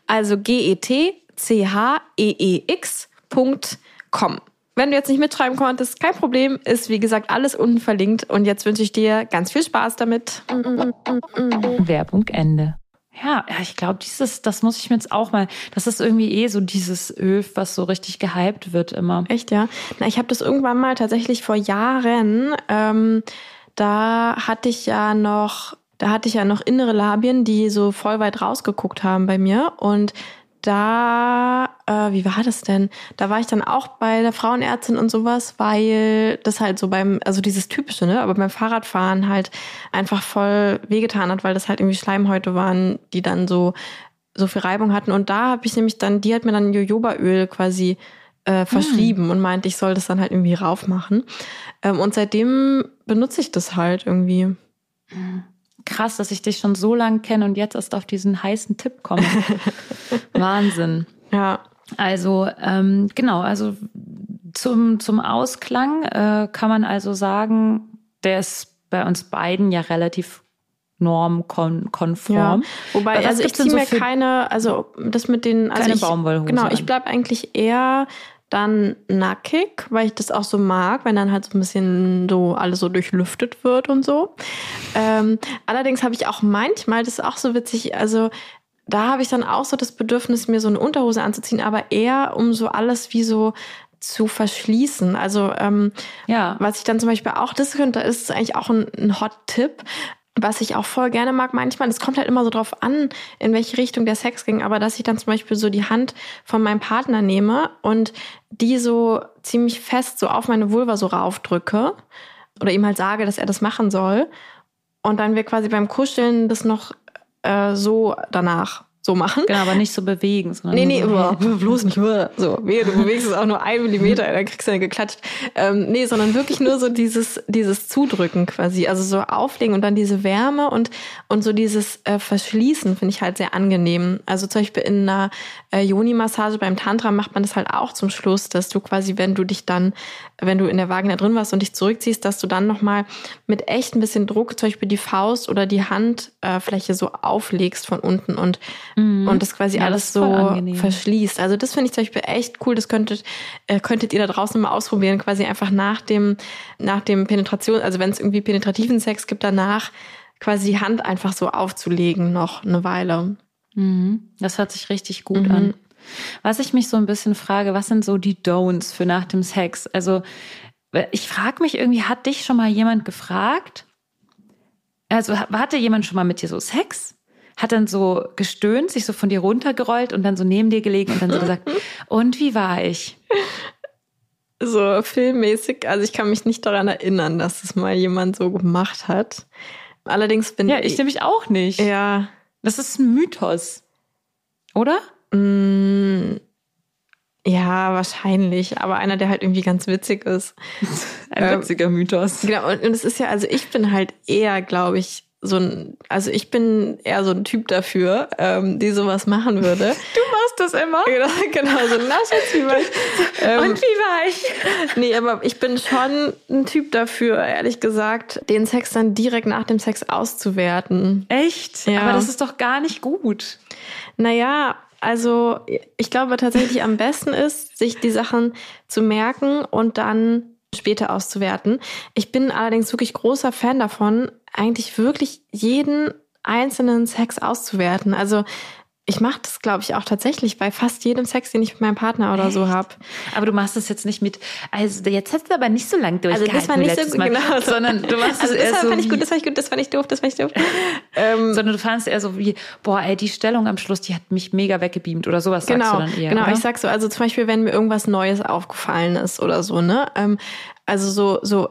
also G-E-T-C-H-E-E-X.com. Wenn du jetzt nicht mitschreiben konntest, kein Problem, ist wie gesagt alles unten verlinkt. Und jetzt wünsche ich dir ganz viel Spaß damit. Werbung Ende. Ja, ich glaube, dieses, das muss ich mir jetzt auch mal, das ist irgendwie eh so dieses Öl, was so richtig gehypt wird immer. Echt, ja? Na, ich habe das irgendwann mal tatsächlich vor Jahren, ähm, da hatte ich ja noch, da hatte ich ja noch innere Labien, die so voll weit rausgeguckt haben bei mir. Und da, äh, wie war das denn? Da war ich dann auch bei der Frauenärztin und sowas, weil das halt so beim, also dieses typische, ne, aber beim Fahrradfahren halt einfach voll wehgetan hat, weil das halt irgendwie Schleimhäute waren, die dann so so viel Reibung hatten. Und da habe ich nämlich dann, die hat mir dann Jojobaöl quasi äh, verschrieben hm. und meinte, ich soll das dann halt irgendwie raufmachen. Ähm, und seitdem benutze ich das halt irgendwie. Hm krass, dass ich dich schon so lange kenne und jetzt erst auf diesen heißen Tipp komme. Wahnsinn. Ja. Also ähm, genau, also zum, zum Ausklang äh, kann man also sagen, der ist bei uns beiden ja relativ normkonform. Ja. Wobei, also ich ziehe mir so keine, also das mit den, also keine ich, Baumwollhose Genau, ich bleib eigentlich eher dann nackig, weil ich das auch so mag, wenn dann halt so ein bisschen so alles so durchlüftet wird und so. Ähm, allerdings habe ich auch manchmal, das ist auch so witzig, also da habe ich dann auch so das Bedürfnis, mir so eine Unterhose anzuziehen, aber eher um so alles wie so zu verschließen. Also ähm, ja. was ich dann zum Beispiel auch, das könnte, ist eigentlich auch ein, ein Hot-Tipp was ich auch voll gerne mag manchmal, es kommt halt immer so drauf an, in welche Richtung der Sex ging, aber dass ich dann zum Beispiel so die Hand von meinem Partner nehme und die so ziemlich fest so auf meine Vulva so raufdrücke oder ihm halt sage, dass er das machen soll und dann wir quasi beim Kuscheln das noch äh, so danach so machen. Genau, aber nicht so bewegen. Sondern nee, nee, so, hey. bloß nicht. So, wehe, du bewegst es auch nur ein Millimeter, dann kriegst du dann geklatscht. Ähm, nee, sondern wirklich nur so dieses, dieses Zudrücken quasi. Also so auflegen und dann diese Wärme und, und so dieses äh, Verschließen finde ich halt sehr angenehm. Also zum Beispiel in einer äh, Yoni-Massage beim Tantra macht man das halt auch zum Schluss, dass du quasi, wenn du dich dann, wenn du in der Vagina drin warst und dich zurückziehst, dass du dann nochmal mit echt ein bisschen Druck, zum Beispiel die Faust oder die Handfläche äh, so auflegst von unten und mhm. und das quasi ja, alles das so verschließt. Also das finde ich zum Beispiel echt cool. Das könntet, äh, könntet ihr da draußen mal ausprobieren, quasi einfach nach dem, nach dem Penetration, also wenn es irgendwie penetrativen Sex gibt, danach quasi die Hand einfach so aufzulegen noch eine Weile. Mhm. Das hört sich richtig gut mhm. an. Was ich mich so ein bisschen frage, was sind so die Don'ts für nach dem Sex? Also ich frage mich irgendwie, hat dich schon mal jemand gefragt? Also hatte jemand schon mal mit dir so Sex? Hat dann so gestöhnt, sich so von dir runtergerollt und dann so neben dir gelegen und dann so gesagt, und wie war ich? So filmmäßig, also ich kann mich nicht daran erinnern, dass es mal jemand so gemacht hat. Allerdings bin ich. Ja, ich nämlich auch nicht. Ja. Das ist ein Mythos. Oder? Mm, ja, wahrscheinlich. Aber einer, der halt irgendwie ganz witzig ist. ein witziger Mythos. Genau. Und, und es ist ja, also ich bin halt eher, glaube ich, so ein, also ich bin eher so ein Typ dafür, ähm, die sowas machen würde. Du machst das immer? Genau, genau so nass wie weich. Ähm, Und wie war ich? Nee, aber ich bin schon ein Typ dafür, ehrlich gesagt, den Sex dann direkt nach dem Sex auszuwerten. Echt? Ja. Aber das ist doch gar nicht gut. Naja, also ich glaube tatsächlich am besten ist, sich die Sachen zu merken und dann später auszuwerten. Ich bin allerdings wirklich großer Fan davon, eigentlich wirklich jeden einzelnen Sex auszuwerten. Also ich mache das, glaube ich, auch tatsächlich bei fast jedem Sex, den ich mit meinem Partner oder Echt? so habe. Aber du machst das jetzt nicht mit, also jetzt hast du aber nicht so lange durchgehalten. Also das war nicht so Mal, genau, sondern du machst also das eher so fand ich gut, das fand ich gut, das fand ich doof, das fand ich doof. ähm, sondern du fandest eher so wie, boah, ey, die Stellung am Schluss, die hat mich mega weggebeamt oder sowas genau, sagst du dann eher. Genau, oder? ich sag so, also zum Beispiel, wenn mir irgendwas Neues aufgefallen ist oder so, ne? Ähm, also so, so,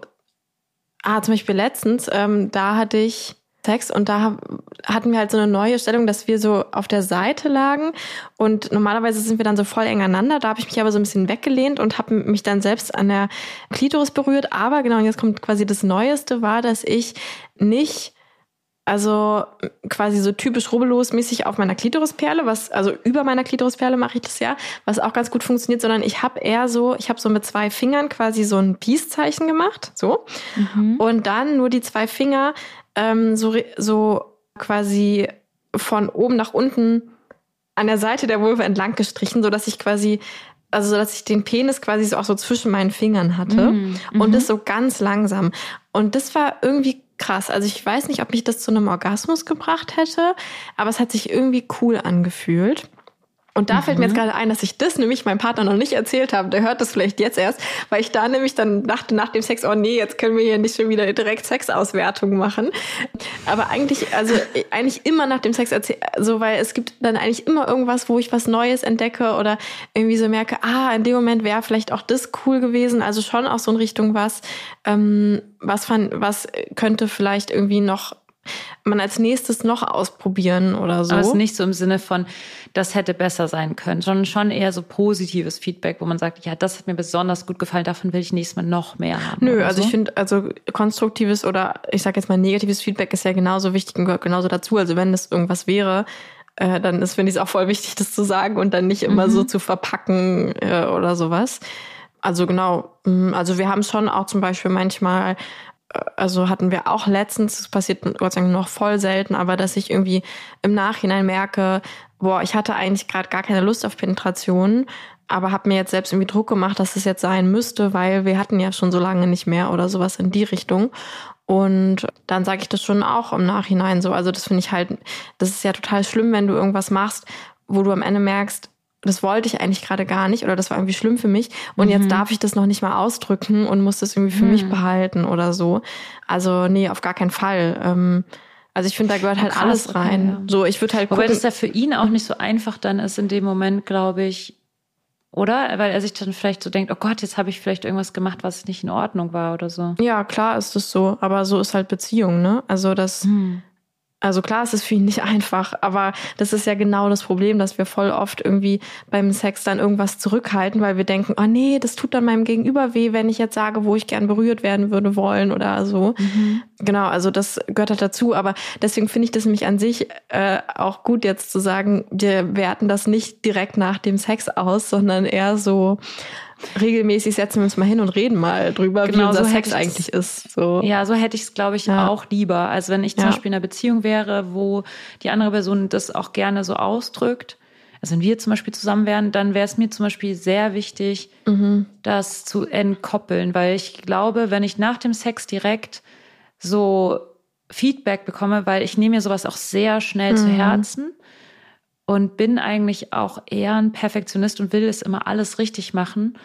ah, zum Beispiel letztens, ähm, da hatte ich Sex und da hatten wir halt so eine neue Stellung, dass wir so auf der Seite lagen und normalerweise sind wir dann so voll eng aneinander. Da habe ich mich aber so ein bisschen weggelehnt und habe mich dann selbst an der Klitoris berührt. Aber genau, jetzt kommt quasi das Neueste war, dass ich nicht also quasi so typisch rubbellos-mäßig auf meiner Klitorisperle, was also über meiner Klitorisperle mache ich das ja, was auch ganz gut funktioniert, sondern ich habe eher so, ich habe so mit zwei Fingern quasi so ein Peace-Zeichen gemacht, so mhm. und dann nur die zwei Finger ähm, so, so quasi von oben nach unten an der Seite der Vulva entlang gestrichen, so dass ich quasi also so dass ich den Penis quasi so auch so zwischen meinen Fingern hatte mm, und das mhm. so ganz langsam und das war irgendwie krass. Also ich weiß nicht, ob mich das zu einem Orgasmus gebracht hätte, aber es hat sich irgendwie cool angefühlt. Und da mhm. fällt mir jetzt mhm. gerade ein, dass ich das nämlich meinem Partner noch nicht erzählt habe. Der hört das vielleicht jetzt erst, weil ich da nämlich dann dachte nach dem Sex, oh nee, jetzt können wir hier nicht schon wieder direkt Sexauswertung machen. Aber eigentlich, also eigentlich immer nach dem Sex erzählen, so weil es gibt dann eigentlich immer irgendwas, wo ich was Neues entdecke oder irgendwie so merke, ah, in dem Moment wäre vielleicht auch das cool gewesen. Also schon auch so in Richtung was, ähm, was fand, was könnte vielleicht irgendwie noch man als nächstes noch ausprobieren oder so. Aber es ist nicht so im Sinne von, das hätte besser sein können, sondern schon eher so positives Feedback, wo man sagt, ja, das hat mir besonders gut gefallen, davon will ich nächstes Mal noch mehr haben. Nö, also so. ich finde, also konstruktives oder ich sage jetzt mal negatives Feedback ist ja genauso wichtig und gehört genauso dazu. Also wenn das irgendwas wäre, äh, dann ist, finde ich es auch voll wichtig, das zu sagen und dann nicht immer mhm. so zu verpacken äh, oder sowas. Also genau, mm, also wir haben schon auch zum Beispiel manchmal also hatten wir auch letztens, das passiert Gott sei Dank noch voll selten, aber dass ich irgendwie im Nachhinein merke, boah, ich hatte eigentlich gerade gar keine Lust auf Penetration, aber habe mir jetzt selbst irgendwie Druck gemacht, dass es jetzt sein müsste, weil wir hatten ja schon so lange nicht mehr oder sowas in die Richtung. Und dann sage ich das schon auch im Nachhinein so. Also das finde ich halt, das ist ja total schlimm, wenn du irgendwas machst, wo du am Ende merkst, das wollte ich eigentlich gerade gar nicht oder das war irgendwie schlimm für mich und mhm. jetzt darf ich das noch nicht mal ausdrücken und muss das irgendwie für mhm. mich behalten oder so. Also nee, auf gar keinen Fall. Ähm, also ich finde, da gehört halt Krass, alles rein. Okay, ja. So, ich würde halt Wobei das ja für ihn auch nicht so einfach dann ist in dem Moment, glaube ich, oder? Weil er sich dann vielleicht so denkt, oh Gott, jetzt habe ich vielleicht irgendwas gemacht, was nicht in Ordnung war oder so. Ja, klar ist das so, aber so ist halt Beziehung, ne? Also das hm. Also klar, es ist für ihn nicht einfach, aber das ist ja genau das Problem, dass wir voll oft irgendwie beim Sex dann irgendwas zurückhalten, weil wir denken, oh nee, das tut dann meinem Gegenüber weh, wenn ich jetzt sage, wo ich gern berührt werden würde wollen oder so. Mhm. Genau, also das gehört halt dazu. Aber deswegen finde ich das nämlich an sich äh, auch gut, jetzt zu sagen, wir werten das nicht direkt nach dem Sex aus, sondern eher so regelmäßig setzen wir uns mal hin und reden mal drüber, genau, wie unser so Sex eigentlich ist. So. Ja, so hätte ich es, glaube ich, ja. auch lieber. Also wenn ich zum ja. Beispiel in einer Beziehung wäre, wo die andere Person das auch gerne so ausdrückt, also wenn wir zum Beispiel zusammen wären, dann wäre es mir zum Beispiel sehr wichtig, mhm. das zu entkoppeln, weil ich glaube, wenn ich nach dem Sex direkt so Feedback bekomme, weil ich nehme mir sowas auch sehr schnell mhm. zu Herzen und bin eigentlich auch eher ein Perfektionist und will es immer alles richtig machen.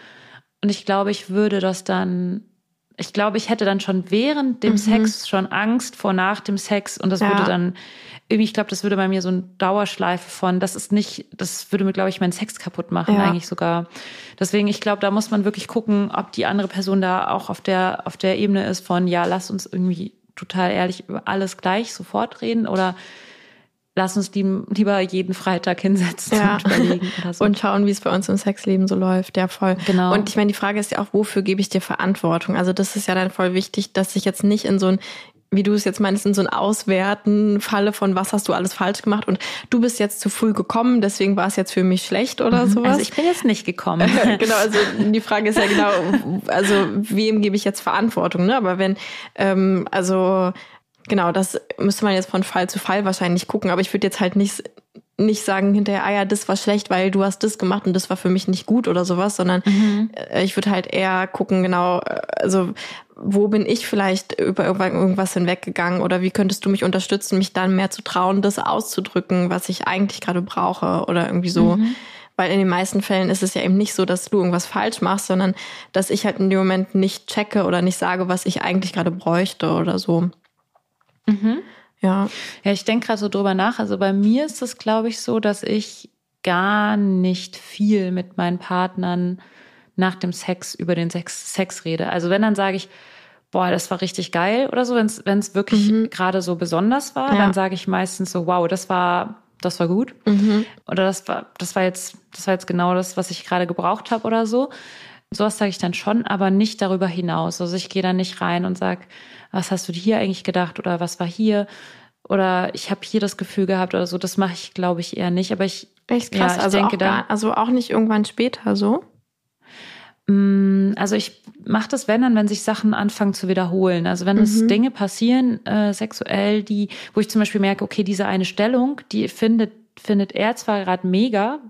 Und ich glaube, ich würde das dann, ich glaube, ich hätte dann schon während dem mhm. Sex schon Angst vor nach dem Sex und das ja. würde dann irgendwie, ich glaube, das würde bei mir so eine Dauerschleife von, das ist nicht, das würde mir, glaube ich, meinen Sex kaputt machen, ja. eigentlich sogar. Deswegen, ich glaube, da muss man wirklich gucken, ob die andere Person da auch auf der, auf der Ebene ist von, ja, lass uns irgendwie total ehrlich über alles gleich sofort reden oder lass uns die, lieber jeden Freitag hinsetzen ja. und überlegen. So. Und schauen, wie es bei uns im Sexleben so läuft. Ja, voll. Genau. Und ich meine, die Frage ist ja auch, wofür gebe ich dir Verantwortung? Also das ist ja dann voll wichtig, dass ich jetzt nicht in so ein wie du es jetzt meinst, in so ein Auswerten falle von was hast du alles falsch gemacht und du bist jetzt zu früh gekommen, deswegen war es jetzt für mich schlecht oder mhm. sowas. Also ich bin jetzt nicht gekommen. genau, also die Frage ist ja genau, also wem gebe ich jetzt Verantwortung, ne? Aber wenn, ähm, also genau, das müsste man jetzt von Fall zu Fall wahrscheinlich gucken, aber ich würde jetzt halt nicht nicht sagen hinterher, ah ja, das war schlecht, weil du hast das gemacht und das war für mich nicht gut oder sowas, sondern mhm. Äh, ich würde halt eher gucken, genau, äh, also wo bin ich vielleicht über irgendwas hinweggegangen oder wie könntest du mich unterstützen, mich dann mehr zu trauen, das auszudrücken, was ich eigentlich gerade brauche oder irgendwie so. Mhm. Weil in den meisten Fällen ist es ja eben nicht so, dass du irgendwas falsch machst, sondern dass ich halt in dem Moment nicht checke oder nicht sage, was ich eigentlich gerade bräuchte oder so. Mhm. Ja. Ja, ich denke gerade so drüber nach. Also bei mir ist es, glaube ich, so, dass ich gar nicht viel mit meinen Partnern nach dem Sex über den Sex, Sex rede. Also wenn, dann sage ich, boah, das war richtig geil oder so, wenn es wirklich mhm. gerade so besonders war, ja. dann sage ich meistens so, wow, das war, das war gut. Mhm. Oder das war, das war jetzt, das war jetzt genau das, was ich gerade gebraucht habe oder so. Sowas sage ich dann schon, aber nicht darüber hinaus. Also ich gehe da nicht rein und sage, was hast du dir hier eigentlich gedacht oder was war hier? Oder ich habe hier das Gefühl gehabt oder so. Das mache ich, glaube ich, eher nicht. Aber ich, Echt krass. Ja, ich also, denke auch gar, also auch nicht irgendwann später so? Mm, also ich mache das, wenn dann, wenn sich Sachen anfangen zu wiederholen. Also wenn mhm. es Dinge passieren, äh, sexuell, die, wo ich zum Beispiel merke, okay, diese eine Stellung, die findet, findet er zwar gerade mega,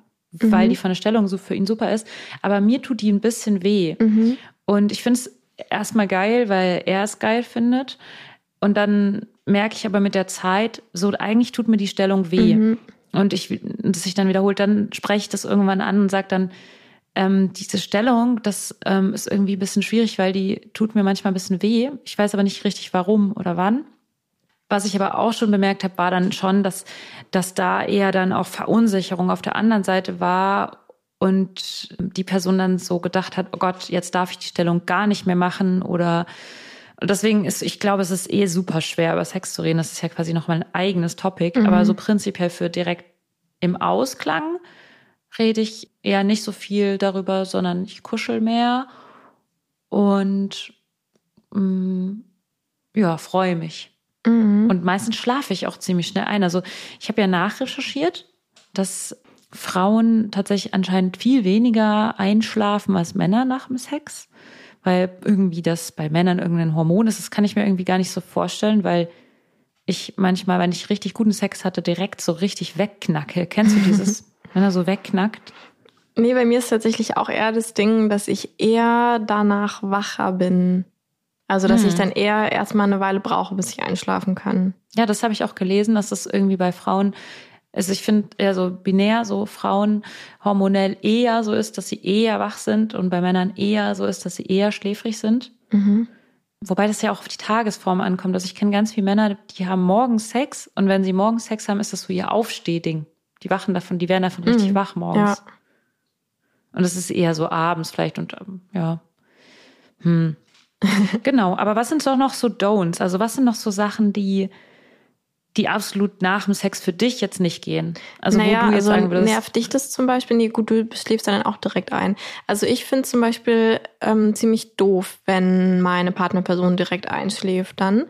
mhm. weil die von der Stellung so für ihn super ist, aber mir tut die ein bisschen weh. Mhm. Und ich finde es erstmal geil, weil er es geil findet. Und dann merke ich aber mit der Zeit, so eigentlich tut mir die Stellung weh. Mhm. Und ich, dass sich dann wiederholt, dann spreche ich das irgendwann an und sage dann, ähm, diese Stellung, das ähm, ist irgendwie ein bisschen schwierig, weil die tut mir manchmal ein bisschen weh. Ich weiß aber nicht richtig warum oder wann. Was ich aber auch schon bemerkt habe, war dann schon, dass, dass da eher dann auch Verunsicherung auf der anderen Seite war und die Person dann so gedacht hat, oh Gott, jetzt darf ich die Stellung gar nicht mehr machen oder deswegen ist, ich glaube, es ist eh super schwer, über Sex zu reden. Das ist ja quasi nochmal ein eigenes Topic. Mhm. Aber so prinzipiell für direkt im Ausklang rede ich eher nicht so viel darüber, sondern ich kuschel mehr und mh, mm, ja, freue mich. Mhm. Und meistens schlafe ich auch ziemlich schnell ein. Also ich habe ja nachrecherchiert, dass Frauen tatsächlich anscheinend viel weniger einschlafen als Männer nach dem Sex, weil irgendwie das bei Männern irgendein Hormon ist. Das kann ich mir irgendwie gar nicht so vorstellen, weil ich manchmal, wenn ich richtig guten Sex hatte, direkt so richtig wegknacke. Kennst du dieses, wenn er so wegknackt? Nee, bei mir ist tatsächlich auch eher das Ding, dass ich eher danach wacher bin. Also, dass hm. ich dann eher erstmal eine Weile brauche, bis ich einschlafen kann. Ja, das habe ich auch gelesen, dass das irgendwie bei Frauen, also ich finde eher so binär, so Frauen hormonell eher so ist, dass sie eher wach sind und bei Männern eher so ist, dass sie eher schläfrig sind. Mhm. Wobei das ja auch auf die Tagesform ankommt. Also ich kenne ganz viele Männer, die haben morgens Sex und wenn sie morgens Sex haben, ist das so ihr Aufstehding. Die wachen davon, die werden davon richtig mhm. wach morgens. Ja. Und es ist eher so abends vielleicht und ähm, ja. Hm. Genau, aber was sind doch noch so Don'ts? Also was sind noch so Sachen, die die absolut nach dem Sex für dich jetzt nicht gehen? Also naja, wo du jetzt also sagen würdest. Nervt dich das zum Beispiel? Nee, gut, du schläfst dann auch direkt ein. Also ich finde zum Beispiel ähm, ziemlich doof, wenn meine Partnerperson direkt einschläft dann,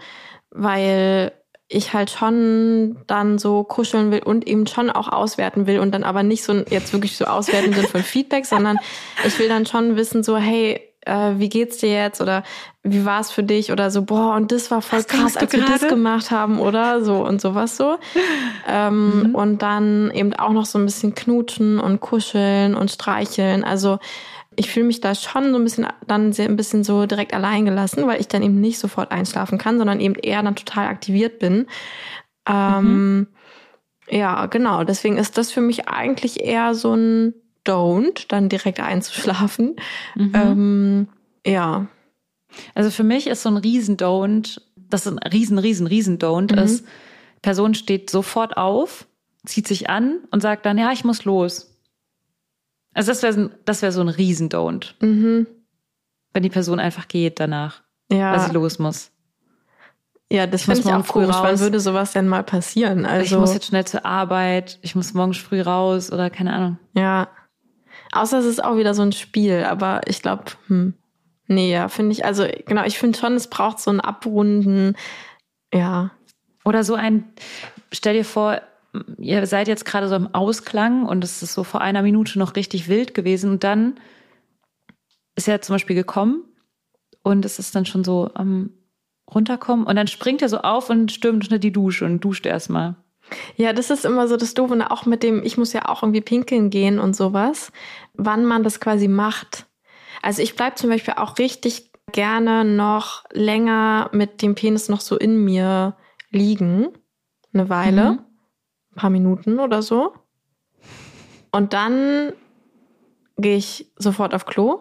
weil ich halt schon dann so kuscheln will und eben schon auch auswerten will und dann aber nicht so jetzt wirklich so auswerten sind von Feedback, sondern ich will dann schon wissen so, hey, äh, wie geht's dir jetzt oder wie war es für dich oder so, boah, und das war voll Was krass, als wir das gemacht haben oder so und sowas so. Ähm, mhm. Und dann eben auch noch so ein bisschen knutschen und kuscheln und streicheln. Also ich fühle mich da schon so ein bisschen dann sehr ein bisschen so direkt allein gelassen, weil ich dann eben nicht sofort einschlafen kann, sondern eben eher dann total aktiviert bin. Ähm, mhm. Ja, genau. Deswegen ist das für mich eigentlich eher so ein Don't, dann direkt einzuschlafen. Mhm. Ähm, ja. Also für mich ist so ein Riesen-Don't, das ein Riesen, Riesen, Riesen-Don't mhm. ist, Person steht sofort auf, zieht sich an und sagt dann, ja, ich muss los. Also das wäre das wär so ein Riesendon't. Mhm. Wenn die Person einfach geht danach, ja. weil sie los muss. Ja, das finde ich auch früh raus. Wann würde sowas denn mal passieren? Also ich muss jetzt schnell zur Arbeit, ich muss morgens früh raus oder keine Ahnung. Ja. Außer es ist auch wieder so ein Spiel, aber ich glaube, hm. Nee, ja, finde ich, also genau, ich finde schon, es braucht so ein Abrunden, Ja. Oder so ein, stell dir vor, ihr seid jetzt gerade so im Ausklang und es ist so vor einer Minute noch richtig wild gewesen und dann ist er zum Beispiel gekommen und es ist dann schon so am runterkommen und dann springt er so auf und stürmt unter die Dusche und duscht erstmal. Ja, das ist immer so das Doofe, ne? auch mit dem, ich muss ja auch irgendwie pinkeln gehen und sowas, wann man das quasi macht. Also ich bleib zum Beispiel auch richtig gerne noch länger mit dem Penis noch so in mir liegen, eine Weile, mhm. ein paar Minuten oder so. Und dann gehe ich sofort auf Klo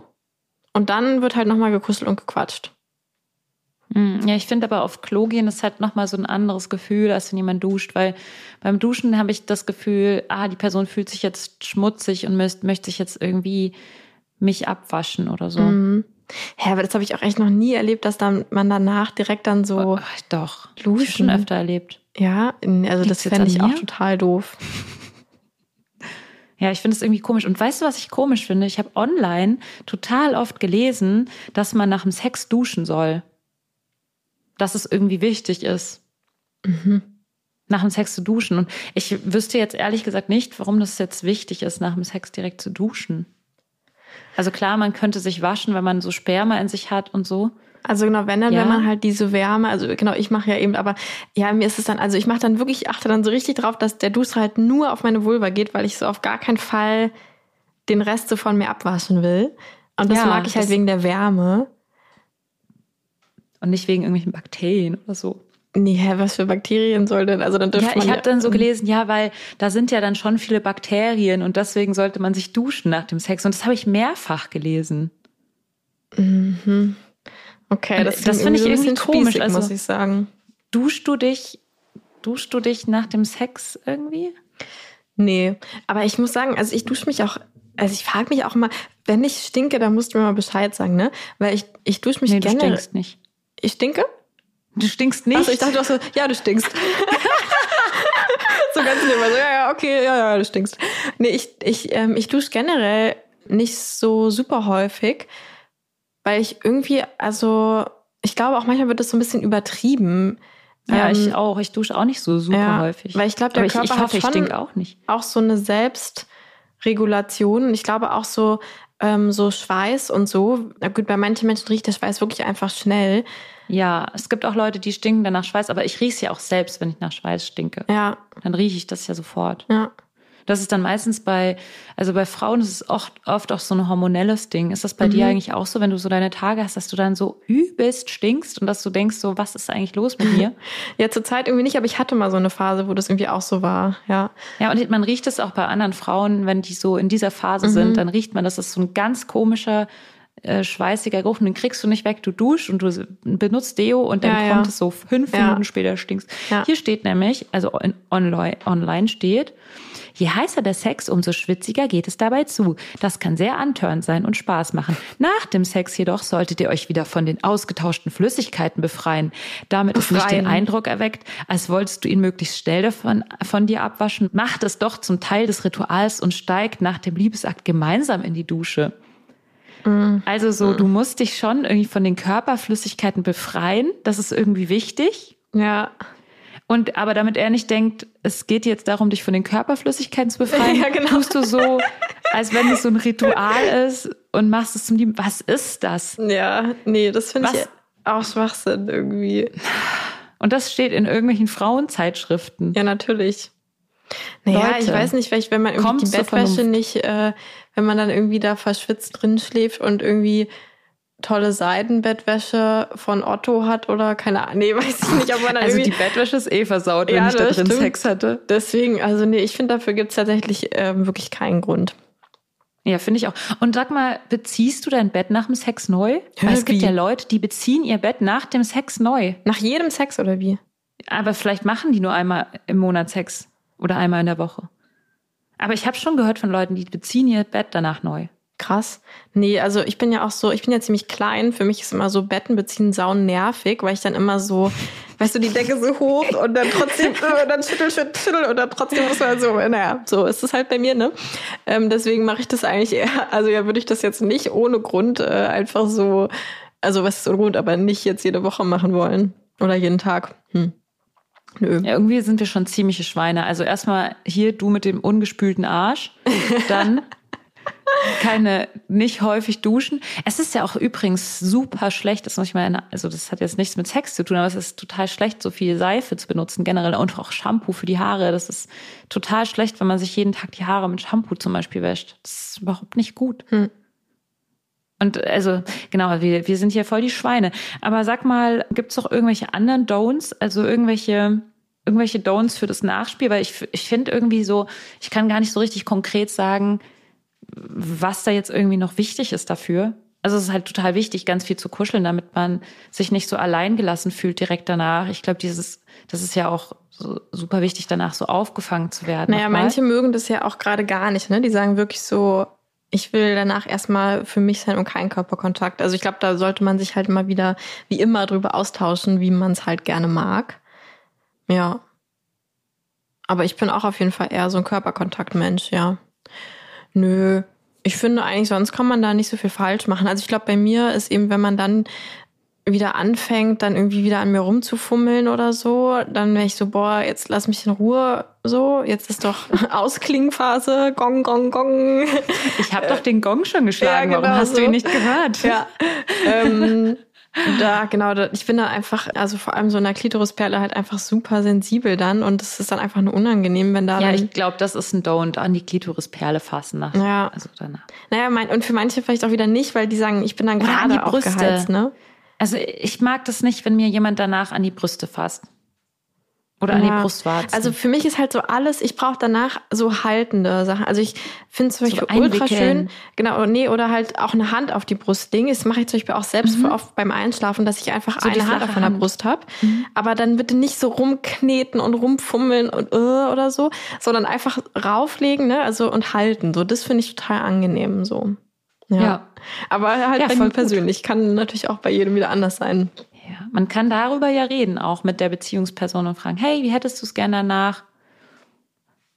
und dann wird halt nochmal gekuschelt und gequatscht. Hm, ja, ich finde aber auf Klo gehen ist halt nochmal so ein anderes Gefühl, als wenn jemand duscht, weil beim Duschen habe ich das Gefühl, ah, die Person fühlt sich jetzt schmutzig und möchte, möchte sich jetzt irgendwie mich abwaschen oder so. Mhm. Ja, aber das habe ich auch echt noch nie erlebt, dass dann man danach direkt dann so. Oh, doch, duschen. Ich schon öfter erlebt. Ja, also Liegt's das fände ich auch total doof. Ja, ich finde es irgendwie komisch. Und weißt du, was ich komisch finde? Ich habe online total oft gelesen, dass man nach dem Sex duschen soll dass es irgendwie wichtig ist, mhm. nach dem Sex zu duschen. Und ich wüsste jetzt ehrlich gesagt nicht, warum das jetzt wichtig ist, nach dem Sex direkt zu duschen. Also klar, man könnte sich waschen, wenn man so Sperma in sich hat und so. Also genau, wenn dann, ja. wenn man halt diese Wärme, also genau, ich mache ja eben, aber ja, mir ist es dann, also ich mache dann wirklich, ich achte dann so richtig drauf, dass der Duster halt nur auf meine Vulva geht, weil ich so auf gar keinen Fall den Rest so von mir abwaschen will. Und das ja, mag ich halt wegen der Wärme. Und nicht wegen irgendwelchen Bakterien oder so. Nee, was für Bakterien soll denn? Also dann ja, ich habe dann so gelesen, ja, weil da sind ja dann schon viele Bakterien und deswegen sollte man sich duschen nach dem Sex. Und das habe ich mehrfach gelesen. Mhm. Okay, das, das finde ich irgendwie komisch, also, muss ich sagen. Duschst du dich, duschst du dich nach dem Sex irgendwie? Nee, aber ich muss sagen, also ich dusche mich auch also ich frage mich auch immer, wenn ich stinke, dann musst du mir mal Bescheid sagen, ne? Weil ich, ich dusche mich nee, gerne. Du stinkst nicht. Ich stinke? Du stinkst nicht? Also ich dachte auch so, ja, du stinkst. so ganz immer so, ja, ja, okay, ja, ja, du stinkst. Nee, ich, ich, ähm, ich dusche generell nicht so super häufig, weil ich irgendwie, also ich glaube auch manchmal wird das so ein bisschen übertrieben. Ja, ähm, ich auch. Ich dusche auch nicht so super ja, häufig. Weil ich glaube, der Aber Körper ich, ich hoffe, hat schon auch, nicht. auch so eine Selbstregulation. Und ich glaube auch so, ähm, so Schweiß und so. Na gut, bei manchen Menschen riecht der Schweiß wirklich einfach schnell. Ja, es gibt auch Leute, die stinken dann nach Schweiß, aber ich rieche es ja auch selbst, wenn ich nach Schweiß stinke. Ja. Dann rieche ich das ja sofort. Ja. Das ist dann meistens bei, also bei Frauen ist es oft, oft auch so ein hormonelles Ding. Ist das bei mhm. dir eigentlich auch so, wenn du so deine Tage hast, dass du dann so übelst stinkst und dass du denkst, so, was ist eigentlich los mit mir? ja, zur Zeit irgendwie nicht, aber ich hatte mal so eine Phase, wo das irgendwie auch so war, ja. Ja, und man riecht es auch bei anderen Frauen, wenn die so in dieser Phase mhm. sind, dann riecht man, das ist so ein ganz komischer, äh, schweißiger Geruch und den kriegst du nicht weg. Du duschst und du benutzt Deo und dann ja, kommt ja. es so fünf ja. Minuten später stinkst. Hier steht nämlich, also online, online steht, Je heißer der Sex, umso schwitziger geht es dabei zu. Das kann sehr antörend sein und Spaß machen. Nach dem Sex jedoch solltet ihr euch wieder von den ausgetauschten Flüssigkeiten befreien. Damit befreien. ist nicht den Eindruck erweckt, als wolltest du ihn möglichst schnell davon, von dir abwaschen. Macht es doch zum Teil des Rituals und steigt nach dem Liebesakt gemeinsam in die Dusche. Mhm. Also so, du musst dich schon irgendwie von den Körperflüssigkeiten befreien. Das ist irgendwie wichtig. Ja. Und aber damit er nicht denkt, es geht jetzt darum, dich von den Körperflüssigkeiten zu befreien, ja, genau. tust du so, als wenn es so ein Ritual ist und machst es zum Lieben. Was ist das? Ja, nee, das finde ich auch Schwachsinn irgendwie. Und das steht in irgendwelchen Frauenzeitschriften. Ja, natürlich. Naja, Leute, ich weiß nicht, vielleicht, wenn man irgendwie die Bettwäsche nicht, äh, wenn man dann irgendwie da verschwitzt drin schläft und irgendwie tolle Seidenbettwäsche von Otto hat oder keine Ahnung. Nee, weiß ich nicht, ob man Also die Bettwäsche ist eh versaut, wenn ja, ich da drin stimmt. Sex hatte. Deswegen, also nee, ich finde, dafür gibt's tatsächlich äh, wirklich keinen Grund. Ja, finde ich auch. Und sag mal, beziehst du dein Bett nach dem Sex neu? Weil ja, es gibt ja Leute, die beziehen ihr Bett nach dem Sex neu. Nach jedem Sex oder wie? Aber vielleicht machen die nur einmal im Monat Sex oder einmal in der Woche. Aber ich habe schon gehört von Leuten, die beziehen ihr Bett danach neu. Krass. Nee, also ich bin ja auch so, ich bin ja ziemlich klein. Für mich ist immer so Betten beziehen saun nervig, weil ich dann immer so, weißt du, die Decke so hoch und dann trotzdem, und dann schüttel, schüttel, schüttel und dann trotzdem muss man so, naja, so ist es halt bei mir, ne? Ähm, deswegen mache ich das eigentlich eher, also ja, würde ich das jetzt nicht ohne Grund äh, einfach so, also was ist ohne Grund, aber nicht jetzt jede Woche machen wollen. Oder jeden Tag. Hm. Nö. Ja, irgendwie sind wir schon ziemliche Schweine. Also erstmal hier du mit dem ungespülten Arsch, dann keine, nicht häufig duschen. Es ist ja auch übrigens super schlecht, das muss ich mal, also das hat jetzt nichts mit Sex zu tun, aber es ist total schlecht, so viel Seife zu benutzen generell und auch Shampoo für die Haare. Das ist total schlecht, wenn man sich jeden Tag die Haare mit Shampoo zum Beispiel wäscht. Das ist überhaupt nicht gut. Hm. Und also, genau, wir, wir sind hier voll die Schweine. Aber sag mal, gibt's doch irgendwelche anderen Don'ts, also irgendwelche, irgendwelche Don'ts für das Nachspiel? Weil ich, ich finde irgendwie so, ich kann gar nicht so richtig konkret sagen, was da jetzt irgendwie noch wichtig ist dafür. Also es ist halt total wichtig, ganz viel zu kuscheln, damit man sich nicht so alleingelassen fühlt direkt danach. Ich glaube, dieses, das ist ja auch so super wichtig, danach so aufgefangen zu werden. Naja, manche mögen das ja auch gerade gar nicht, ne? Die sagen wirklich so, ich will danach erstmal für mich sein und keinen Körperkontakt. Also ich glaube, da sollte man sich halt mal wieder wie immer drüber austauschen, wie man es halt gerne mag. Ja. Aber ich bin auch auf jeden Fall eher so ein Körperkontaktmensch, ja. Nö. Ich finde eigentlich, sonst kann man da nicht so viel falsch machen. Also ich glaube, bei mir ist eben, wenn man dann wieder anfängt, dann irgendwie wieder an mir rumzufummeln oder so, dann wäre ich so, boah, jetzt lass mich in Ruhe so, jetzt ist doch Ausklingphase, Gong, Gong, Gong. Ich habe doch den Gong schon geschlagen, ja, genau warum hast so. du ihn nicht gehört? Ja, ähm, da, genau, da, ich bin da einfach, also vor allem so in der Klitorisperle halt einfach super sensibel dann und es ist dann einfach nur unangenehm, wenn da Ja, ich glaube, das ist ein Don't an die Klitorisperle fassen nach. Ja. Also danach. Naja, mein, und für manche vielleicht auch wieder nicht, weil die sagen, ich bin dann gerade aufgeheizt, ne? Also ich mag das nicht, wenn mir jemand danach an die Brüste fasst. Oder an ja. die Brustwarzen. Also für mich ist halt so alles, ich brauche danach so haltende Sachen. Also ich finde zum Beispiel so ultra schön, genau, nee, oder halt auch eine Hand auf die Brust legen. Das mache ich zum Beispiel auch selbst mhm. oft beim Einschlafen, dass ich einfach so eine Hand auf meiner Brust habe. Mhm. Aber dann bitte nicht so rumkneten und rumfummeln und uh, oder so, sondern einfach rauflegen, ne? Also und halten. So, das finde ich total angenehm so. Ja. ja. Aber halt ja, mir persönlich. Kann natürlich auch bei jedem wieder anders sein. Ja, man kann darüber ja reden, auch mit der Beziehungsperson und fragen, hey, wie hättest du es gerne danach?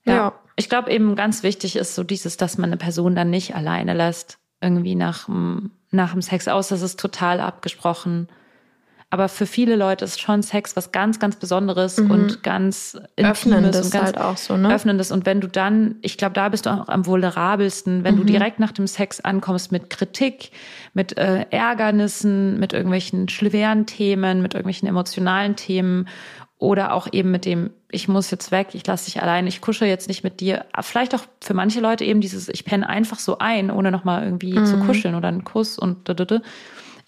Ja. ja. Ich glaube eben ganz wichtig ist so dieses, dass man eine Person dann nicht alleine lässt, irgendwie nach, nach dem Sex aus. Das ist total abgesprochen. Aber für viele Leute ist schon Sex was ganz, ganz Besonderes mhm. und ganz Öffnendes und ganz halt auch so, ne? Öffnendes. Und wenn du dann, ich glaube, da bist du auch am vulnerabelsten, wenn mhm. du direkt nach dem Sex ankommst mit Kritik, mit äh, Ärgernissen, mit irgendwelchen schweren Themen, mit irgendwelchen emotionalen Themen oder auch eben mit dem, ich muss jetzt weg, ich lasse dich allein, ich kusche jetzt nicht mit dir. Vielleicht auch für manche Leute eben dieses, ich penne einfach so ein, ohne nochmal irgendwie mhm. zu kuscheln oder einen Kuss und da, da, da.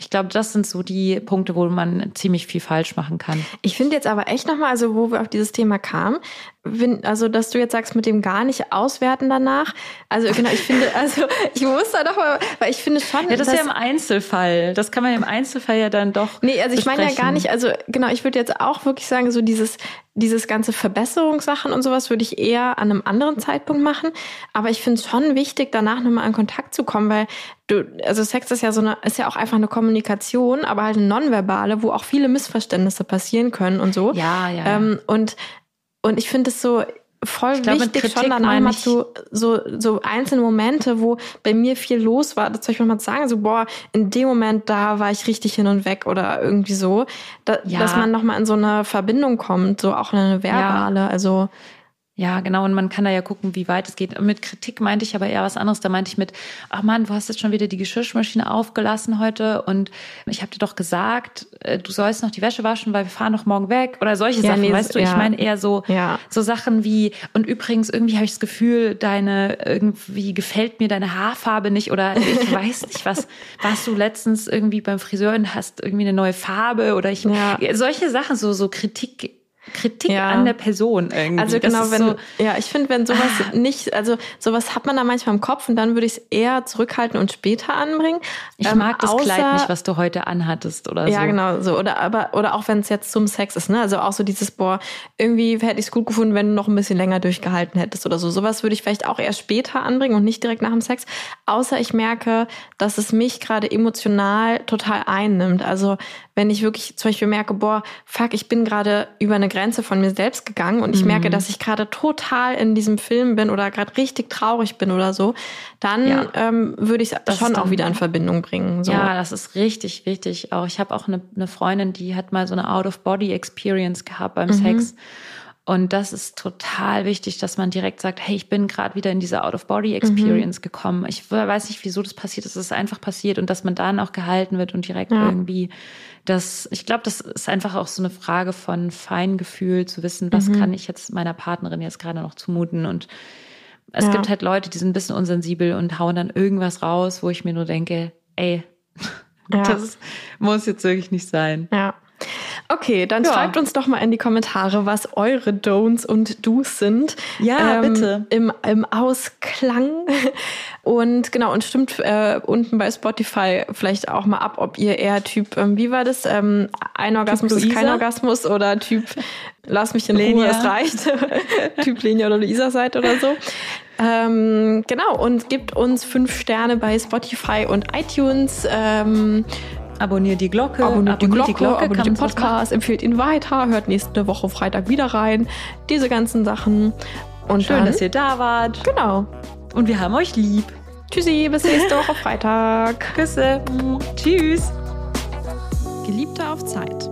Ich glaube, das sind so die Punkte, wo man ziemlich viel falsch machen kann. Ich finde jetzt aber echt nochmal, also wo wir auf dieses Thema kamen, wenn, also dass du jetzt sagst, mit dem gar nicht auswerten danach. Also genau, ich finde, also ich muss da doch mal, weil ich finde schon. Ja, das ist ja im Einzelfall. Das kann man im Einzelfall ja dann doch. Nee, also ich meine ja gar nicht, also genau, ich würde jetzt auch wirklich sagen, so dieses, dieses ganze Verbesserungssachen und sowas würde ich eher an einem anderen Zeitpunkt machen. Aber ich finde es schon wichtig, danach nochmal in Kontakt zu kommen, weil du, also Sex ist ja so eine, ist ja auch einfach eine Kommunikation, aber halt eine nonverbale, wo auch viele Missverständnisse passieren können und so. Ja, ja. Ähm, und, und ich finde es so, voll glaub, wichtig, schon dann einmal zu so, so einzelne Momente, wo bei mir viel los war, das soll ich mal sagen, so boah, in dem Moment da war ich richtig hin und weg oder irgendwie so, da, ja. dass man nochmal in so eine Verbindung kommt, so auch eine verbale, ja. also ja, genau. Und man kann da ja gucken, wie weit es geht. Mit Kritik meinte ich aber eher was anderes. Da meinte ich mit, ach Mann, du hast jetzt schon wieder die Geschirrmaschine aufgelassen heute und ich habe dir doch gesagt, äh, du sollst noch die Wäsche waschen, weil wir fahren noch morgen weg oder solche ja, Sachen. Nee, weißt du, ja. ich meine eher so, ja. so Sachen wie, und übrigens, irgendwie habe ich das Gefühl, deine, irgendwie gefällt mir deine Haarfarbe nicht oder ich weiß nicht, was, warst du letztens irgendwie beim Friseur und hast irgendwie eine neue Farbe oder ich, solche Sachen, so, so Kritik Kritik ja. an der Person irgendwie. Also genau, wenn, so, ja, ich finde, wenn sowas ah. nicht, also sowas hat man da manchmal im Kopf und dann würde ich es eher zurückhalten und später anbringen. Ich ähm, mag das außer, Kleid nicht, was du heute anhattest oder ja, so. Ja, genau, so. Oder aber, oder auch wenn es jetzt zum Sex ist, ne? Also auch so dieses, boah, irgendwie hätte ich es gut gefunden, wenn du noch ein bisschen länger durchgehalten hättest oder so. Sowas würde ich vielleicht auch eher später anbringen und nicht direkt nach dem Sex. Außer ich merke, dass es mich gerade emotional total einnimmt. Also wenn ich wirklich zum Beispiel merke, boah, fuck, ich bin gerade über eine Grenze von mir selbst gegangen und ich Mhm. merke, dass ich gerade total in diesem Film bin oder gerade richtig traurig bin oder so, dann Ja. ähm, würde ich es schon auch wieder in Verbindung bringen. So. Ja, das ist richtig wichtig. Auch ich habe auch eine, eine Freundin, die hat mal so eine Out-of-Body-Experience gehabt beim Sex. Und das ist total wichtig, dass man direkt sagt, hey, ich bin gerade wieder in diese Out-of-Body-Experience gekommen. Ich weiß nicht, wieso das passiert ist. Es ist einfach passiert und dass man dann auch gehalten wird und direkt Ja. irgendwie das, ich glaube, das ist einfach auch so eine Frage von Feingefühl, zu wissen, was kann ich jetzt meiner Partnerin jetzt gerade noch zumuten und es Ja. gibt halt Leute, die sind ein bisschen unsensibel und hauen dann irgendwas raus, wo ich mir nur denke, ey, Ja. das muss jetzt wirklich nicht sein. Ja. Okay, dann Ja. schreibt uns doch mal in die Kommentare, was eure Don'ts und Do's sind. Ähm, Ja, bitte. Im, Im Ausklang. Und genau, und stimmt äh, unten bei Spotify vielleicht auch mal ab, ob ihr eher Typ, ähm, wie war das? Ähm, ein Orgasmus ist kein? Orgasmus oder Typ, lass mich in Ruhe, Lenia. es reicht. typ Lenia oder Luisa seid oder so. Ähm, genau, und gebt uns fünf Sterne bei Spotify und iTunes. Ähm, Abonniert die Glocke. Abonniert die Glocke, abonniert kann den man das machen? Podcast, empfiehlt ihn weiter, hört nächste Woche Freitag wieder rein. Diese ganzen Sachen. Und Schön, dann, dass ihr da wart. genau. Und wir haben euch lieb. Tschüssi, bis nächste Woche Freitag. Küsse. Tschüss. Geliebte auf Zeit.